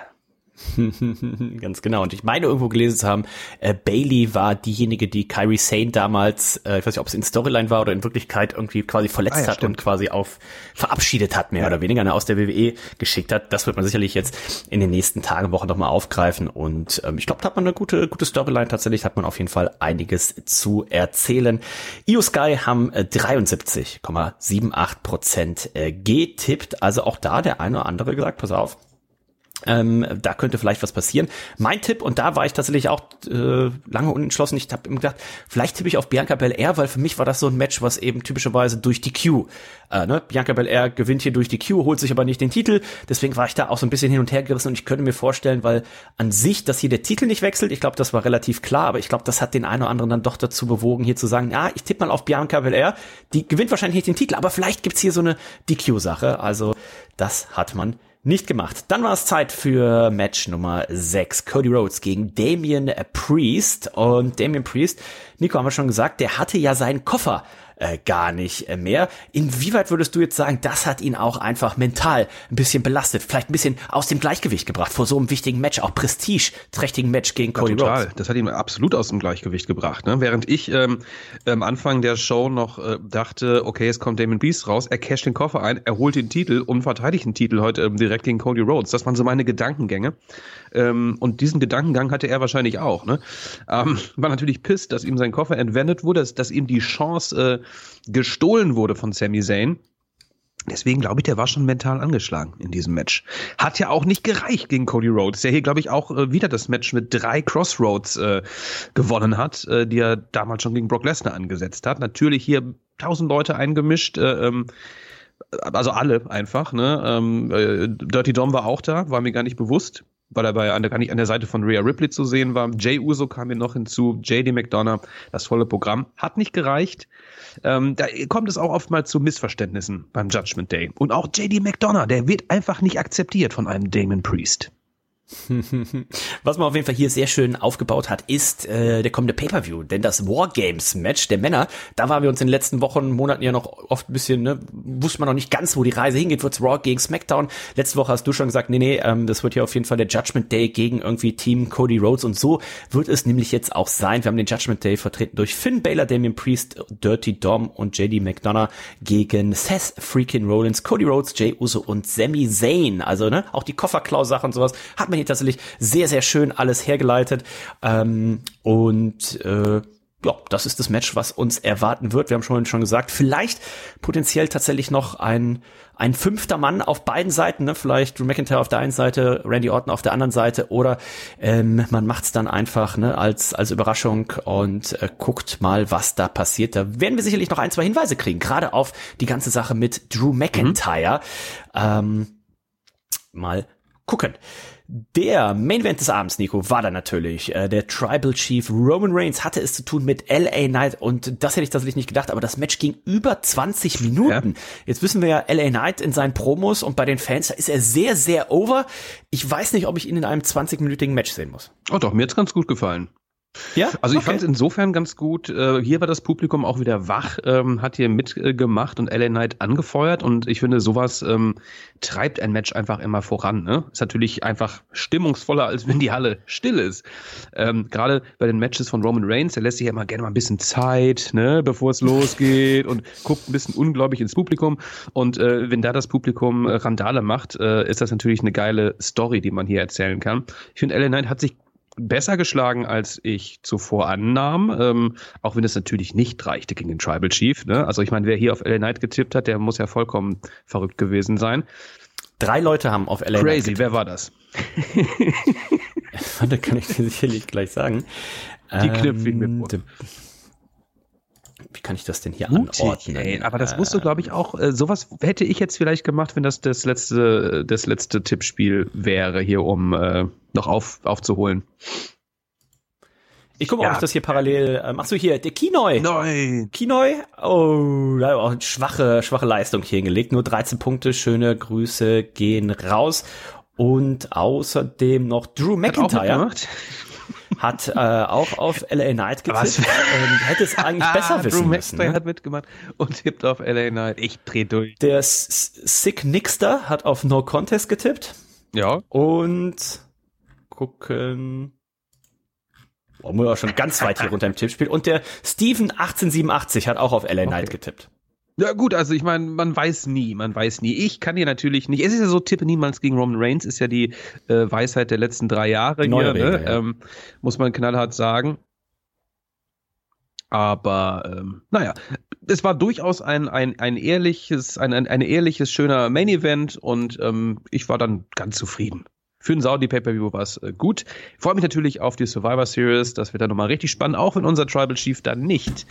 Ganz genau. Und ich meine irgendwo gelesen zu haben, äh, Bailey war diejenige, die Kyrie Sane damals, äh, ich weiß nicht, ob es in Storyline war oder in Wirklichkeit irgendwie quasi verletzt ah, ja, hat stimmt. und quasi auf verabschiedet hat, mehr ja. oder weniger, ne, aus der WWE geschickt hat. Das wird man sicherlich jetzt in den nächsten Tagen, Wochen nochmal aufgreifen. Und ähm, ich glaube, da hat man eine gute, gute Storyline tatsächlich, hat man auf jeden Fall einiges zu erzählen. Io Sky haben äh, 73,78 Prozent äh, getippt. Also auch da der eine oder andere gesagt, pass auf, ähm, da könnte vielleicht was passieren. Mein Tipp, und da war ich tatsächlich auch äh, lange unentschlossen, ich habe immer gedacht, vielleicht tippe ich auf Bianca Belair, weil für mich war das so ein Match, was eben typischerweise durch die Q, äh, ne? Bianca Belair gewinnt hier durch die Q, holt sich aber nicht den Titel, deswegen war ich da auch so ein bisschen hin und her gerissen und ich könnte mir vorstellen, weil an sich, dass hier der Titel nicht wechselt, ich glaube, das war relativ klar, aber ich glaube, das hat den einen oder anderen dann doch dazu bewogen, hier zu sagen, ja, ich tippe mal auf Bianca Belair, die gewinnt wahrscheinlich nicht den Titel, aber vielleicht gibt's hier so eine DQ-Sache, also das hat man nicht gemacht. Dann war es Zeit für Match Nummer 6. Cody Rhodes gegen Damian Priest. Und Damian Priest, Nico haben wir schon gesagt, der hatte ja seinen Koffer äh, gar nicht äh, mehr. Inwieweit würdest du jetzt sagen, das hat ihn auch einfach mental ein bisschen belastet, vielleicht ein bisschen aus dem Gleichgewicht gebracht vor so einem wichtigen Match, auch prestigeträchtigen Match gegen Cody ja, total. Rhodes? Das hat ihn absolut aus dem Gleichgewicht gebracht. Ne? Während ich ähm, am Anfang der Show noch äh, dachte, okay, es kommt Damon Beast raus, er casht den Koffer ein, er holt den Titel und verteidigt den Titel heute ähm, direkt gegen Cody Rhodes. Das waren so meine Gedankengänge. Ähm, und diesen Gedankengang hatte er wahrscheinlich auch. Ne? Ähm, war natürlich pisst, dass ihm sein Koffer entwendet wurde, dass, dass ihm die Chance äh, gestohlen wurde von Sami Zayn. Deswegen glaube ich, der war schon mental angeschlagen in diesem Match. Hat ja auch nicht gereicht gegen Cody Rhodes, der hier, glaube ich, auch äh, wieder das Match mit drei Crossroads äh, gewonnen hat, äh, die er damals schon gegen Brock Lesnar angesetzt hat. Natürlich hier tausend Leute eingemischt, äh, ähm, also alle einfach. Ne? Ähm, äh, Dirty Dom war auch da, war mir gar nicht bewusst. Weil er bei an der, gar nicht an der Seite von Rhea Ripley zu sehen war. Jay Uso kam hier noch hinzu, JD McDonough, das volle Programm. Hat nicht gereicht. Ähm, da kommt es auch oftmals zu Missverständnissen beim Judgment Day. Und auch JD McDonough, der wird einfach nicht akzeptiert von einem Damon Priest. Was man auf jeden Fall hier sehr schön aufgebaut hat, ist äh, der kommende Pay-Per-View. Denn das Wargames-Match der Männer, da waren wir uns in den letzten Wochen, Monaten ja noch oft ein bisschen, ne, wusste man noch nicht ganz, wo die Reise hingeht. Wird's Raw gegen SmackDown? Letzte Woche hast du schon gesagt, nee, nee, ähm, das wird hier auf jeden Fall der Judgment Day gegen irgendwie Team Cody Rhodes. Und so wird es nämlich jetzt auch sein. Wir haben den Judgment Day vertreten durch Finn Baylor, Damien Priest, Dirty Dom und JD McDonough gegen Seth Freakin' Rollins, Cody Rhodes, Jay Uso und Sami Zayn. Also, ne, auch die Kofferklau-Sache und sowas hat man hier tatsächlich sehr, sehr schön alles hergeleitet. Ähm, und äh, ja, das ist das Match, was uns erwarten wird. Wir haben schon, schon gesagt, vielleicht potenziell tatsächlich noch ein, ein fünfter Mann auf beiden Seiten, ne? vielleicht Drew McIntyre auf der einen Seite, Randy Orton auf der anderen Seite oder ähm, man macht's dann einfach ne? als, als Überraschung und äh, guckt mal, was da passiert. Da werden wir sicherlich noch ein, zwei Hinweise kriegen, gerade auf die ganze Sache mit Drew McIntyre. Mhm. Ähm, mal gucken. Der Main Event des Abends, Nico, war da natürlich. Äh, der Tribal Chief Roman Reigns hatte es zu tun mit LA Knight und das hätte ich tatsächlich nicht gedacht, aber das Match ging über 20 Minuten. Ja. Jetzt wissen wir ja, LA Knight in seinen Promos und bei den Fans, da ist er sehr, sehr over. Ich weiß nicht, ob ich ihn in einem 20-minütigen Match sehen muss. Oh doch, mir hat's ganz gut gefallen. Ja, also ich okay. fand es insofern ganz gut. Äh, hier war das Publikum auch wieder wach, ähm, hat hier mitgemacht und LA Knight angefeuert und ich finde, sowas ähm, treibt ein Match einfach immer voran. Ne? Ist natürlich einfach stimmungsvoller, als wenn die Halle still ist. Ähm, Gerade bei den Matches von Roman Reigns, der lässt sich ja immer gerne mal ein bisschen Zeit, ne, bevor es losgeht und guckt ein bisschen unglaublich ins Publikum. Und äh, wenn da das Publikum äh, Randale macht, äh, ist das natürlich eine geile Story, die man hier erzählen kann. Ich finde, LA Knight hat sich besser geschlagen, als ich zuvor annahm. Ähm, auch wenn es natürlich nicht reichte gegen den Tribal Chief. Ne? Also ich meine, wer hier auf LA Knight getippt hat, der muss ja vollkommen verrückt gewesen sein. Drei Leute haben auf LA Crazy, Knight Crazy, wer war das? da kann ich dir sicherlich gleich sagen. Die Knöpfe ähm, mit wie kann ich das denn hier Mutig, anordnen? Ey, aber das musst du, glaube ich, auch, äh, sowas hätte ich jetzt vielleicht gemacht, wenn das das letzte, das letzte Tippspiel wäre, hier um äh, noch auf, aufzuholen. Ich gucke mal, ja. ob ich das hier parallel. Äh, machst du hier der Kinoi? Nein. Kinoi? Oh, da auch eine schwache, schwache Leistung hier hingelegt. Nur 13 Punkte. Schöne Grüße gehen raus. Und außerdem noch Drew McIntyre hat äh, auch auf LA Knight getippt und hätte es eigentlich besser wissen Drew müssen. Ne? hat mitgemacht und tippt auf LA Knight. Ich dreh durch. Der Sick Nixter hat auf No Contest getippt. Ja. Und gucken. Boah, muss auch schon ganz weit hier runter im Tippspiel. Und der Steven 1887 hat auch auf LA Knight okay. getippt. Ja gut, also ich meine, man weiß nie, man weiß nie. Ich kann hier natürlich nicht. Es ist ja so, tippe niemals gegen Roman Reigns, ist ja die äh, Weisheit der letzten drei Jahre Neue hier? Regel, ne? ja. ähm, muss man knallhart sagen. Aber ähm, naja, es war durchaus ein, ein, ein ehrliches, ein, ein, ein ehrliches, schöner Main Event und ähm, ich war dann ganz zufrieden für den Saudi Pay-Per-View war es äh, gut. Ich freue mich natürlich auf die Survivor Series. Das wird dann nochmal richtig spannend, auch wenn unser Tribal Chief dann nicht,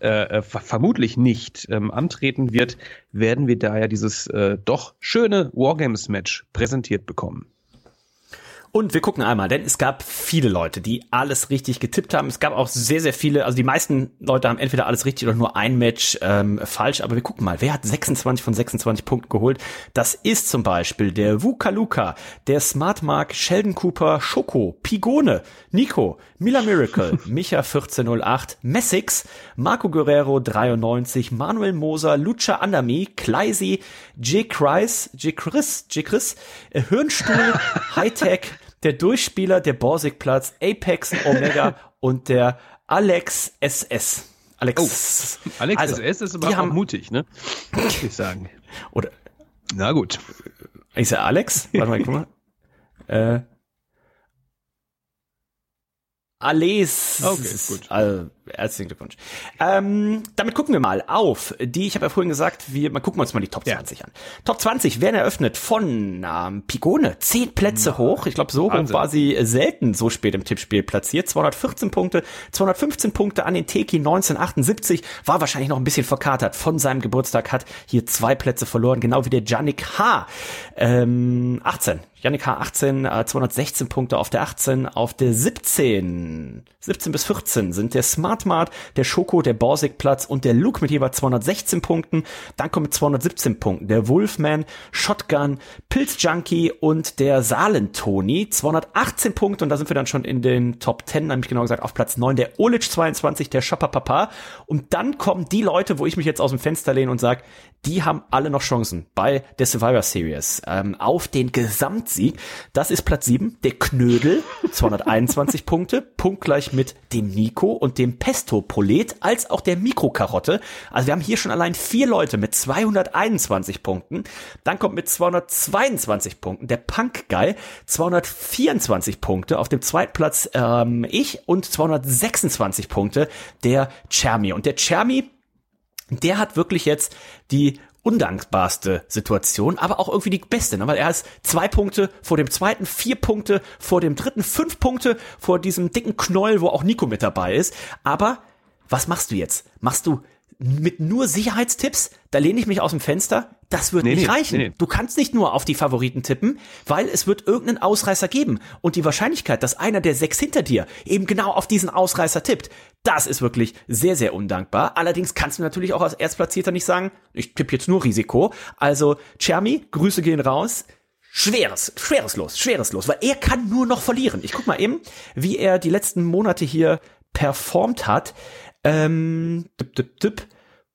äh, äh vermutlich nicht ähm, antreten wird, werden wir da ja dieses äh, doch schöne Wargames-Match präsentiert bekommen. Und wir gucken einmal, denn es gab viele Leute, die alles richtig getippt haben. Es gab auch sehr, sehr viele, also die meisten Leute haben entweder alles richtig oder nur ein Match ähm, falsch. Aber wir gucken mal, wer hat 26 von 26 Punkten geholt? Das ist zum Beispiel der Wukaluka, der Smart Mark, Sheldon Cooper, Schoko, Pigone, Nico, Mila Miracle, Micha 1408, Messix, Marco Guerrero 93, Manuel Moser, Lucha Andami, Kleisi, J. Chris, J. Chris, J. Chris, äh, Hirnstuhl, Hightech, der Durchspieler, der Borsigplatz, Apex, Omega und der Alex SS. Alex. Oh, Alex also, SS ist aber haben, mutig, ne? Muss ich sagen. Oder. Na gut. Ich sag Alex. Warte mal, guck mal. Äh, Alles. Okay, gut. Also, herzlichen Glückwunsch. Ähm, damit gucken wir mal auf die, ich habe ja vorhin gesagt, wir mal gucken wir uns mal die Top 20 ja. an. Top 20 werden eröffnet von ähm, Pigone, zehn Plätze ja. hoch. Ich glaube, so war sie selten so spät im Tippspiel platziert. 214 Punkte, 215 Punkte an den Teki 1978, war wahrscheinlich noch ein bisschen verkatert von seinem Geburtstag, hat hier zwei Plätze verloren, genau wie der Janik H. Ähm, 18 Yannick H18 äh, 216 Punkte auf der 18, auf der 17, 17 bis 14 sind der Smartmart, der Schoko, der Borsig Platz und der Luke mit jeweils 216 Punkten. Dann kommt mit 217 Punkten der Wolfman, Shotgun, Pilz Junkie und der Saalen Tony 218 Punkte und da sind wir dann schon in den Top 10, nämlich genau gesagt auf Platz 9 der Olic 22, der Shopper Papa und dann kommen die Leute, wo ich mich jetzt aus dem Fenster lehne und sage, die haben alle noch Chancen bei der Survivor Series ähm, auf den Gesamtsieg. Das ist Platz 7, der Knödel, 221 Punkte, punktgleich mit dem Nico und dem Pesto Prolet, als auch der Mikrokarotte. Also wir haben hier schon allein vier Leute mit 221 Punkten. Dann kommt mit 222 Punkten der Punk Guy, 224 Punkte. Auf dem zweiten Platz ähm, ich und 226 Punkte der Chermi. Und der Chermi der hat wirklich jetzt die undankbarste Situation, aber auch irgendwie die beste, ne? weil er ist zwei Punkte vor dem zweiten, vier Punkte vor dem dritten, fünf Punkte vor diesem dicken Knoll, wo auch Nico mit dabei ist. Aber was machst du jetzt? Machst du mit nur Sicherheitstipps, da lehne ich mich aus dem Fenster, das wird nee, nicht nee, reichen. Nee, du kannst nicht nur auf die Favoriten tippen, weil es wird irgendeinen Ausreißer geben. Und die Wahrscheinlichkeit, dass einer der sechs hinter dir eben genau auf diesen Ausreißer tippt, das ist wirklich sehr, sehr undankbar. Allerdings kannst du natürlich auch als Erstplatzierter nicht sagen, ich tippe jetzt nur Risiko. Also, Chermi, Grüße gehen raus. Schweres, schweres Los, schweres Los, weil er kann nur noch verlieren. Ich guck mal eben, wie er die letzten Monate hier performt hat. Ähm, tipp, tipp, tipp.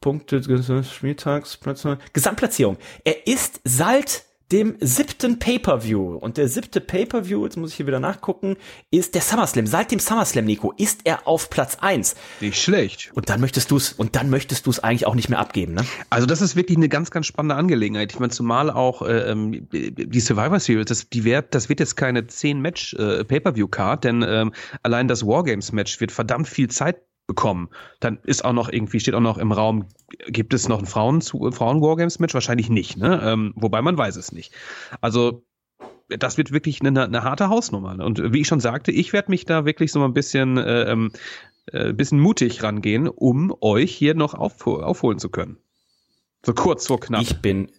Punkte, Spieltagsplätze, Gesamtplatzierung. Er ist seit dem siebten Pay-Per-View. Und der siebte Pay-Per-View, jetzt muss ich hier wieder nachgucken, ist der SummerSlam. Seit dem SummerSlam, Nico, ist er auf Platz eins. Nicht schlecht. Und dann möchtest du es, und dann möchtest du es eigentlich auch nicht mehr abgeben, ne? Also das ist wirklich eine ganz, ganz spannende Angelegenheit. Ich meine, zumal auch äh, ähm, die Survivor Series, das, die wird, das wird jetzt keine 10 Match äh, Pay-Per-View-Card, denn ähm, allein das Wargames-Match wird verdammt viel Zeit bekommen. Dann ist auch noch irgendwie, steht auch noch im Raum, gibt es noch ein Frauen, Frauen Wargames Match? Wahrscheinlich nicht, ne? Ähm, wobei man weiß es nicht. Also, das wird wirklich eine, eine harte Hausnummer. Ne? Und wie ich schon sagte, ich werde mich da wirklich so ein bisschen, äh, ähm, äh, bisschen mutig rangehen, um euch hier noch auf, aufholen zu können. So kurz vor knapp. Ich bin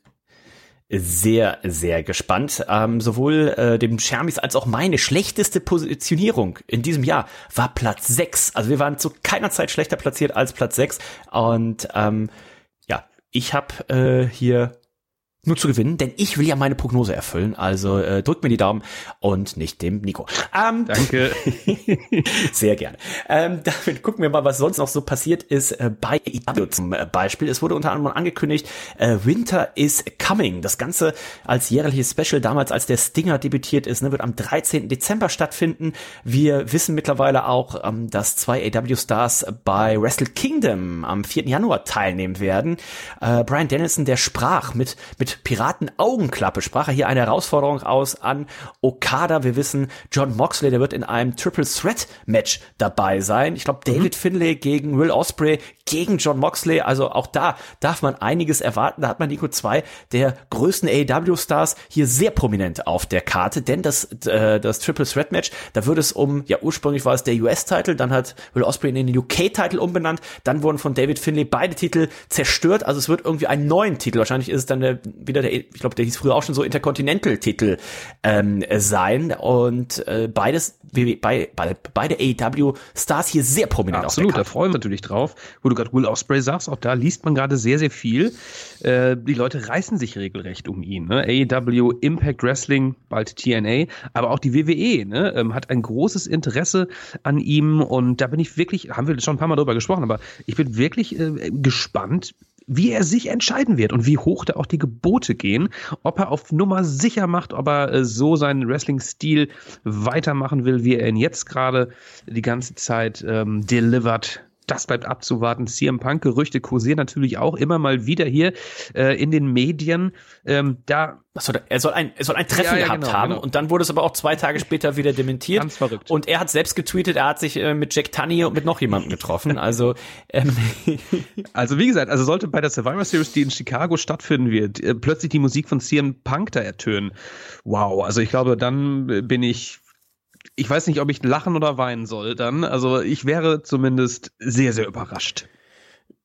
sehr, sehr gespannt. Ähm, sowohl äh, dem Schermis als auch meine schlechteste Positionierung in diesem Jahr war Platz 6. Also wir waren zu keiner Zeit schlechter platziert als Platz 6. Und ähm, ja, ich habe äh, hier nur zu gewinnen, denn ich will ja meine Prognose erfüllen. Also äh, drückt mir die Daumen und nicht dem Nico. Ähm, Danke. sehr gerne. Ähm, damit gucken wir mal, was sonst noch so passiert ist äh, bei IW zum äh, Beispiel. Es wurde unter anderem angekündigt, äh, Winter is Coming. Das Ganze als jährliches Special, damals als der Stinger debütiert ist, ne, wird am 13. Dezember stattfinden. Wir wissen mittlerweile auch, ähm, dass zwei AW-Stars bei Wrestle Kingdom am 4. Januar teilnehmen werden. Äh, Brian Dennison, der sprach mit, mit Piraten-Augenklappe sprach er hier eine Herausforderung aus an Okada. Wir wissen, John Moxley, der wird in einem Triple Threat Match dabei sein. Ich glaube, David mhm. Finlay gegen Will Osprey gegen John Moxley. Also auch da darf man einiges erwarten. Da hat man Nico 2 der größten AEW-Stars hier sehr prominent auf der Karte, denn das, äh, das Triple Threat Match, da würde es um, ja ursprünglich war es der US-Titel, dann hat Will Osprey in den UK-Titel umbenannt, dann wurden von David Finlay beide Titel zerstört. Also es wird irgendwie einen neuen Titel. Wahrscheinlich ist es dann der, wieder der, ich glaube, der hieß früher auch schon so Intercontinental-Titel ähm, sein. Und äh, beides, bei, bei, beide AEW-Stars hier sehr prominent ja, Absolut, da freuen wir natürlich drauf. Wo du gerade Will Osprey sagst, auch da liest man gerade sehr, sehr viel. Äh, die Leute reißen sich regelrecht um ihn. Ne? AEW, Impact Wrestling, bald TNA, aber auch die WWE ne? ähm, hat ein großes Interesse an ihm und da bin ich wirklich, haben wir schon ein paar Mal drüber gesprochen, aber ich bin wirklich äh, gespannt, wie er sich entscheiden wird und wie hoch da auch die Gebote gehen, ob er auf Nummer sicher macht, ob er äh, so seinen Wrestling-Stil weitermachen will, wie er ihn jetzt gerade die ganze Zeit ähm, delivert das bleibt abzuwarten. CM Punk Gerüchte kursieren natürlich auch immer mal wieder hier äh, in den Medien. Ähm, da Achso, er soll ein, er soll ein Treffen ja, ja, gehabt genau, haben genau. und dann wurde es aber auch zwei Tage später wieder dementiert. Ganz verrückt. Und er hat selbst getweetet, er hat sich äh, mit Jack Tunney und mit noch jemandem getroffen. Also, ähm. also wie gesagt, also sollte bei der Survivor Series, die in Chicago stattfinden wird, äh, plötzlich die Musik von CM Punk da ertönen. Wow, also ich glaube, dann bin ich ich weiß nicht, ob ich lachen oder weinen soll dann. Also ich wäre zumindest sehr, sehr überrascht.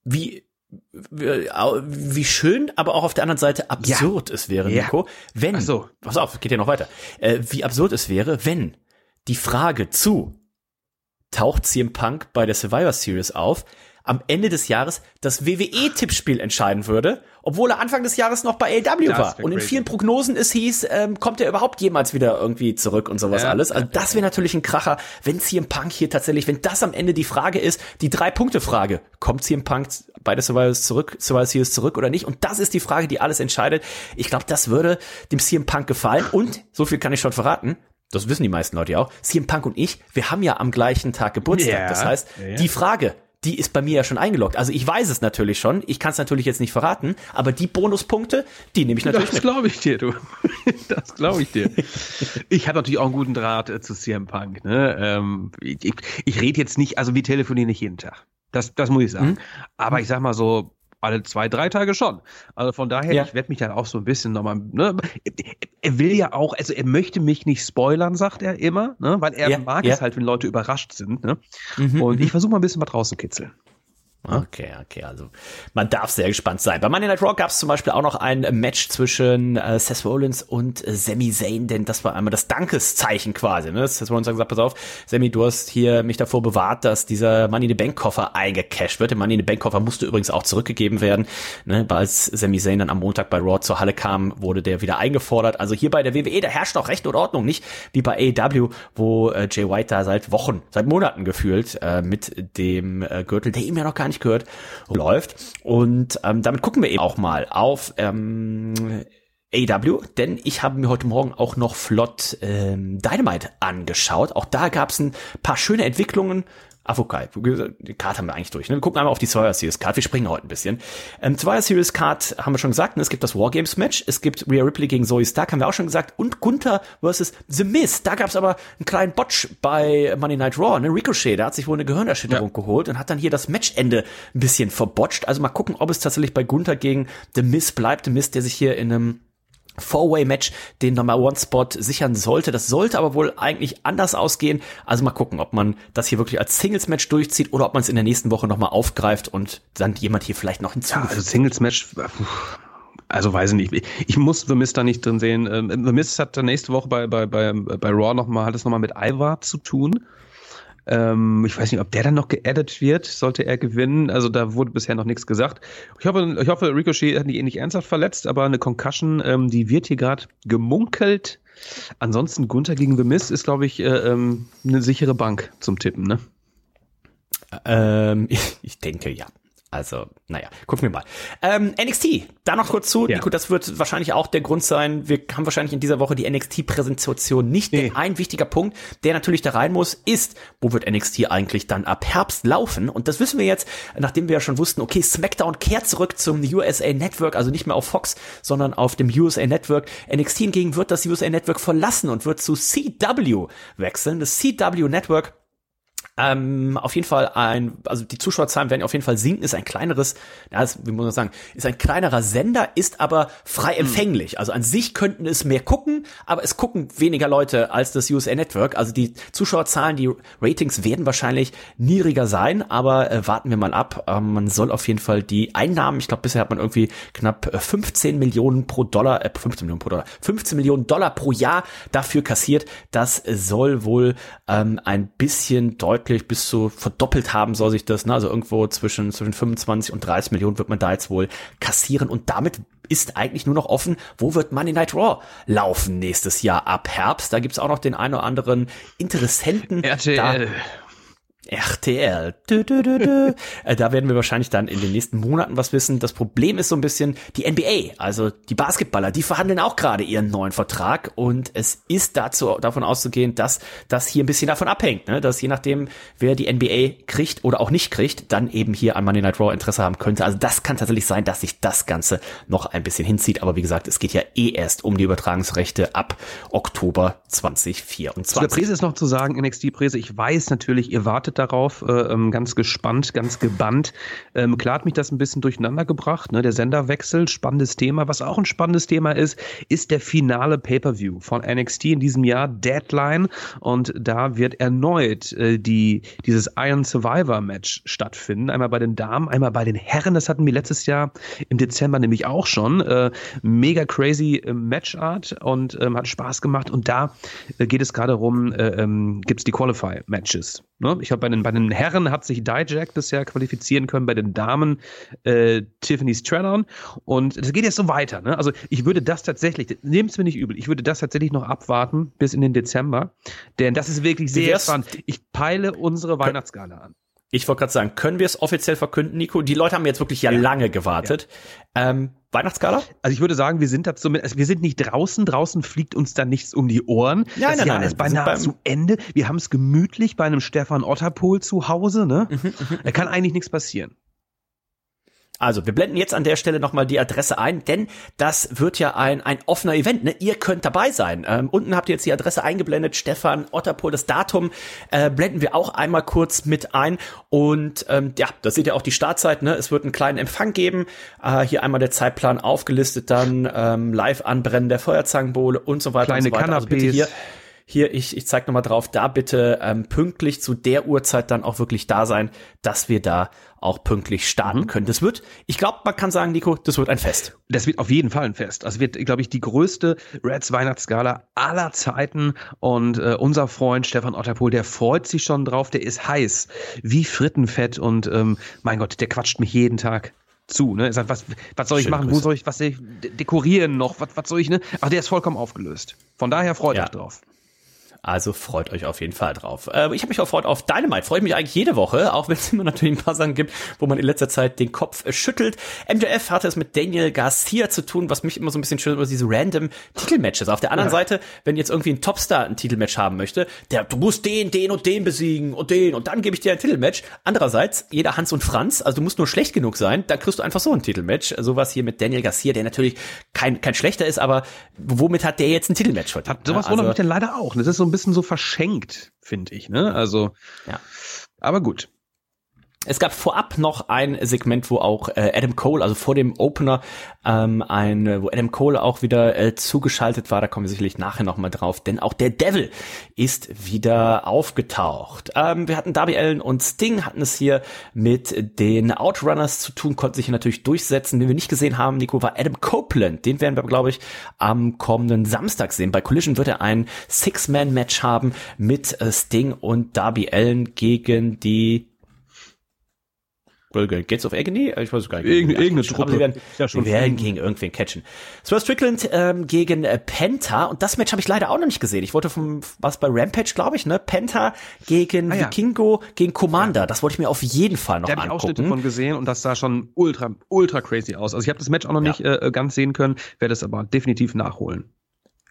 Wie, wie schön, aber auch auf der anderen Seite absurd ja. es wäre, Nico, wenn, Ach so. pass auf, geht ja noch weiter, äh, wie absurd es wäre, wenn die Frage zu taucht CM Punk bei der Survivor Series auf, am Ende des Jahres das WWE-Tippspiel entscheiden würde, obwohl er Anfang des Jahres noch bei AW war. Und in crazy. vielen Prognosen es hieß, ähm, kommt er überhaupt jemals wieder irgendwie zurück und sowas ja, alles. Also das wäre natürlich ein Kracher, wenn CM Punk hier tatsächlich, wenn das am Ende die Frage ist, die Drei-Punkte-Frage, kommt CM Punk bei der Survivor zurück, Survivor Series zurück oder nicht? Und das ist die Frage, die alles entscheidet. Ich glaube, das würde dem CM Punk gefallen. Und, so viel kann ich schon verraten, das wissen die meisten Leute ja auch, CM Punk und ich, wir haben ja am gleichen Tag Geburtstag. Yeah. Das heißt, die Frage, die ist bei mir ja schon eingeloggt. Also ich weiß es natürlich schon, ich kann es natürlich jetzt nicht verraten, aber die Bonuspunkte, die nehme ich natürlich das glaube ich dir, du. Das glaube ich dir. ich habe natürlich auch einen guten Draht äh, zu CM Punk. Ne? Ähm, ich ich, ich rede jetzt nicht, also wir telefonieren nicht jeden Tag. Das, das muss ich sagen. Mhm. Aber ich sag mal so, alle zwei, drei Tage schon. Also von daher, ja. ich werde mich dann auch so ein bisschen nochmal, ne, er will ja auch, also er möchte mich nicht spoilern, sagt er immer, ne, weil er ja, mag ja. es halt, wenn Leute überrascht sind, ne. Mhm, und ich mhm. versuche mal ein bisschen was rauszukitzeln. Okay, okay, also man darf sehr gespannt sein. Bei Monday Night Raw gab es zum Beispiel auch noch ein Match zwischen äh, Seth Rollins und äh, Sami Zayn, denn das war einmal das Dankeszeichen quasi. Ne? Seth Rollins hat gesagt, pass auf, Sami, du hast hier mich davor bewahrt, dass dieser Money in the Bank Koffer eingecashed wird. Der Money in the Bank Koffer musste übrigens auch zurückgegeben werden. Ne? Als Sami Zayn dann am Montag bei Raw zur Halle kam, wurde der wieder eingefordert. Also hier bei der WWE, da herrscht auch Recht und Ordnung, nicht wie bei AEW, wo äh, Jay White da seit Wochen, seit Monaten gefühlt äh, mit dem äh, Gürtel, der ihm ja noch gar nicht nicht gehört, läuft. Und ähm, damit gucken wir eben auch mal auf ähm, AW, denn ich habe mir heute Morgen auch noch flott ähm, Dynamite angeschaut. Auch da gab es ein paar schöne Entwicklungen. Ach, okay, die Card haben wir eigentlich durch. Ne? Wir gucken einmal auf die Survivor Series Card. Wir springen heute ein bisschen. Ähm, Survivor Series Card haben wir schon gesagt. Ne? Es gibt das Wargames Match. Es gibt Rhea Ripley gegen Zoe Stark, haben wir auch schon gesagt. Und Gunther versus The Miz. Da gab es aber einen kleinen Botch bei Monday Night Raw. Ne? Ricochet, da hat sich wohl eine Gehirnerschütterung ja. geholt und hat dann hier das Matchende ein bisschen verbotcht. Also mal gucken, ob es tatsächlich bei Gunther gegen The Miz bleibt. The Miz, der sich hier in einem Four-Way-Match den Number One-Spot sichern sollte. Das sollte aber wohl eigentlich anders ausgehen. Also mal gucken, ob man das hier wirklich als Singles-Match durchzieht oder ob man es in der nächsten Woche nochmal aufgreift und dann jemand hier vielleicht noch hinzufügt. Ja, also Singles-Match, also weiß ich nicht. Ich muss The Mist da nicht drin sehen. Ähm, The Mist hat nächste Woche bei, bei, bei, bei Raw nochmal, hat es nochmal mit Ivar zu tun. Ähm, ich weiß nicht, ob der dann noch geaddet wird, sollte er gewinnen. Also da wurde bisher noch nichts gesagt. Ich hoffe, ich hoffe Ricochet hat ihn nicht ernsthaft verletzt, aber eine Concussion, ähm, die wird hier gerade gemunkelt. Ansonsten Gunther gegen The Miz ist, glaube ich, äh, ähm, eine sichere Bank zum Tippen, ne? Ähm, ich, ich denke ja. Also, naja, gucken wir mal. Ähm, NXT, da noch kurz zu. Ja. Nico, das wird wahrscheinlich auch der Grund sein. Wir haben wahrscheinlich in dieser Woche die NXT-Präsentation nicht. Nee. Ein wichtiger Punkt, der natürlich da rein muss, ist, wo wird NXT eigentlich dann ab Herbst laufen? Und das wissen wir jetzt, nachdem wir ja schon wussten, okay, SmackDown kehrt zurück zum USA Network, also nicht mehr auf Fox, sondern auf dem USA Network. NXT hingegen wird das USA Network verlassen und wird zu CW wechseln. Das CW Network ähm, auf jeden Fall ein, also die Zuschauerzahlen werden auf jeden Fall sinken, ist ein kleineres, ja, ist, wie muss man sagen, ist ein kleinerer Sender, ist aber frei hm. empfänglich. Also an sich könnten es mehr gucken, aber es gucken weniger Leute als das USA Network. Also die Zuschauerzahlen, die Ratings werden wahrscheinlich niedriger sein, aber äh, warten wir mal ab. Ähm, man soll auf jeden Fall die Einnahmen, ich glaube bisher hat man irgendwie knapp 15 äh, Millionen pro Dollar, äh, 15 Millionen pro Dollar, 15 Millionen Dollar pro Jahr dafür kassiert. Das soll wohl ähm, ein bisschen deutlich wirklich bis zu verdoppelt haben soll sich das, ne? also irgendwo zwischen, zwischen 25 und 30 Millionen wird man da jetzt wohl kassieren und damit ist eigentlich nur noch offen, wo wird Money Night Raw laufen nächstes Jahr ab Herbst. Da gibt's auch noch den einen oder anderen Interessenten. RTL. Da, RTL. Du, du, du, du. Äh, da werden wir wahrscheinlich dann in den nächsten Monaten was wissen. Das Problem ist so ein bisschen die NBA, also die Basketballer, die verhandeln auch gerade ihren neuen Vertrag und es ist dazu davon auszugehen, dass das hier ein bisschen davon abhängt, ne? dass je nachdem, wer die NBA kriegt oder auch nicht kriegt, dann eben hier an Monday Night Raw Interesse haben könnte. Also das kann tatsächlich sein, dass sich das Ganze noch ein bisschen hinzieht. Aber wie gesagt, es geht ja eh erst um die Übertragungsrechte ab Oktober 2024. Zu der Präse ist noch zu sagen, NXT Präse, ich weiß natürlich, ihr wartet wartet darauf, äh, ähm, ganz gespannt, ganz gebannt. Ähm, klar hat mich das ein bisschen durcheinander gebracht, ne? der Senderwechsel, spannendes Thema. Was auch ein spannendes Thema ist, ist der finale Pay-Per-View von NXT in diesem Jahr, Deadline. Und da wird erneut äh, die, dieses Iron Survivor Match stattfinden. Einmal bei den Damen, einmal bei den Herren. Das hatten wir letztes Jahr im Dezember nämlich auch schon. Äh, mega crazy äh, Matchart und ähm, hat Spaß gemacht. Und da äh, geht es gerade darum, äh, ähm, gibt es die Qualify-Matches. Ne? Ich habe bei den, bei den Herren hat sich Dijak bisher qualifizieren können, bei den Damen äh, Tiffany Stradon. Und das geht jetzt so weiter. Ne? Also ich würde das tatsächlich, nehmt es mir nicht übel, ich würde das tatsächlich noch abwarten bis in den Dezember. Denn das ist wirklich sehr spannend. Ich peile unsere Weihnachtsgala an. Ich wollte gerade sagen, können wir es offiziell verkünden, Nico? Die Leute haben jetzt wirklich ja, ja. lange gewartet. Ja. Ähm, Weihnachtsskala? Also ich würde sagen, wir sind dazu mit, also wir sind nicht draußen, draußen fliegt uns da nichts um die Ohren. Nein, das nein, Jahr nein, ist beinahe zu Ende. Wir haben es gemütlich bei einem Stefan Otterpohl zu Hause, ne? Mhm, mhm, da kann eigentlich nichts passieren. Also, wir blenden jetzt an der Stelle nochmal die Adresse ein, denn das wird ja ein, ein offener Event. Ne? Ihr könnt dabei sein. Ähm, unten habt ihr jetzt die Adresse eingeblendet, Stefan Otterpohl. Das Datum äh, blenden wir auch einmal kurz mit ein. Und ähm, ja, da seht ihr auch die Startzeit. Ne? Es wird einen kleinen Empfang geben. Äh, hier einmal der Zeitplan aufgelistet, dann ähm, Live-Anbrennen der Feuerzangenbowle und so weiter Kleine und so weiter. Also bitte hier hier, ich, ich zeige nochmal drauf, da bitte ähm, pünktlich zu der Uhrzeit dann auch wirklich da sein, dass wir da auch pünktlich starten mhm. können. Das wird, ich glaube, man kann sagen, Nico, das wird ein Fest. Das wird auf jeden Fall ein Fest. Also wird, glaube ich, die größte Reds Weihnachtsgala aller Zeiten. Und äh, unser Freund Stefan Otterpohl, der freut sich schon drauf, der ist heiß, wie Frittenfett und ähm, mein Gott, der quatscht mich jeden Tag zu. Ne? Er sagt, was, was soll ich Schöne machen? Grüße. Wo soll ich was soll ich dekorieren noch? Was, was soll ich, ne? Ach, der ist vollkommen aufgelöst. Von daher freut ja. euch drauf. Also freut euch auf jeden Fall drauf. Äh, ich habe mich auch gefreut auf Dynamite. Freue mich eigentlich jede Woche, auch wenn es immer natürlich ein paar Sachen gibt, wo man in letzter Zeit den Kopf äh, schüttelt. MJF hatte es mit Daniel Garcia zu tun, was mich immer so ein bisschen schön über diese random Titelmatches. Auf der anderen ja. Seite, wenn jetzt irgendwie ein Topstar ein Titelmatch haben möchte, der, du musst den, den und den besiegen und den und dann gebe ich dir ein Titelmatch. Andererseits, jeder Hans und Franz, also du musst nur schlecht genug sein, dann kriegst du einfach so ein Titelmatch. Sowas hier mit Daniel Garcia, der natürlich kein, kein schlechter ist, aber womit hat der jetzt ein Titelmatch verdient? Hat sowas ja, also, wundert mich denn leider auch. Das ist so ein bisschen so verschenkt, finde ich. Ne? Also, ja. Aber gut. Es gab vorab noch ein Segment, wo auch äh, Adam Cole, also vor dem Opener, ähm, ein, wo Adam Cole auch wieder äh, zugeschaltet war. Da kommen wir sicherlich nachher noch mal drauf, denn auch der Devil ist wieder aufgetaucht. Ähm, wir hatten Darby Allen und Sting hatten es hier mit den Outrunners zu tun, konnten sich hier natürlich durchsetzen. Den wir nicht gesehen haben, Nico, war Adam Copeland. Den werden wir, glaube ich, am kommenden Samstag sehen. Bei Collision wird er ein Six-Man-Match haben mit äh, Sting und Darby Allen gegen die Gates of Agony? Ich weiß es gar nicht. Irgende, irgendeine Truppe. Wir werden, ja, schon wir werden gegen irgendwen catchen. Swerve Strickland ähm, gegen äh, Penta. Und das Match habe ich leider auch noch nicht gesehen. Ich wollte vom, was bei Rampage, glaube ich, ne? Penta gegen ah, ja. Vikingo gegen Commander. Das wollte ich mir auf jeden Fall noch da angucken. Da habe ich Ausschnitte von gesehen und das sah schon ultra, ultra crazy aus. Also ich habe das Match auch noch ja. nicht äh, ganz sehen können, werde es aber definitiv nachholen.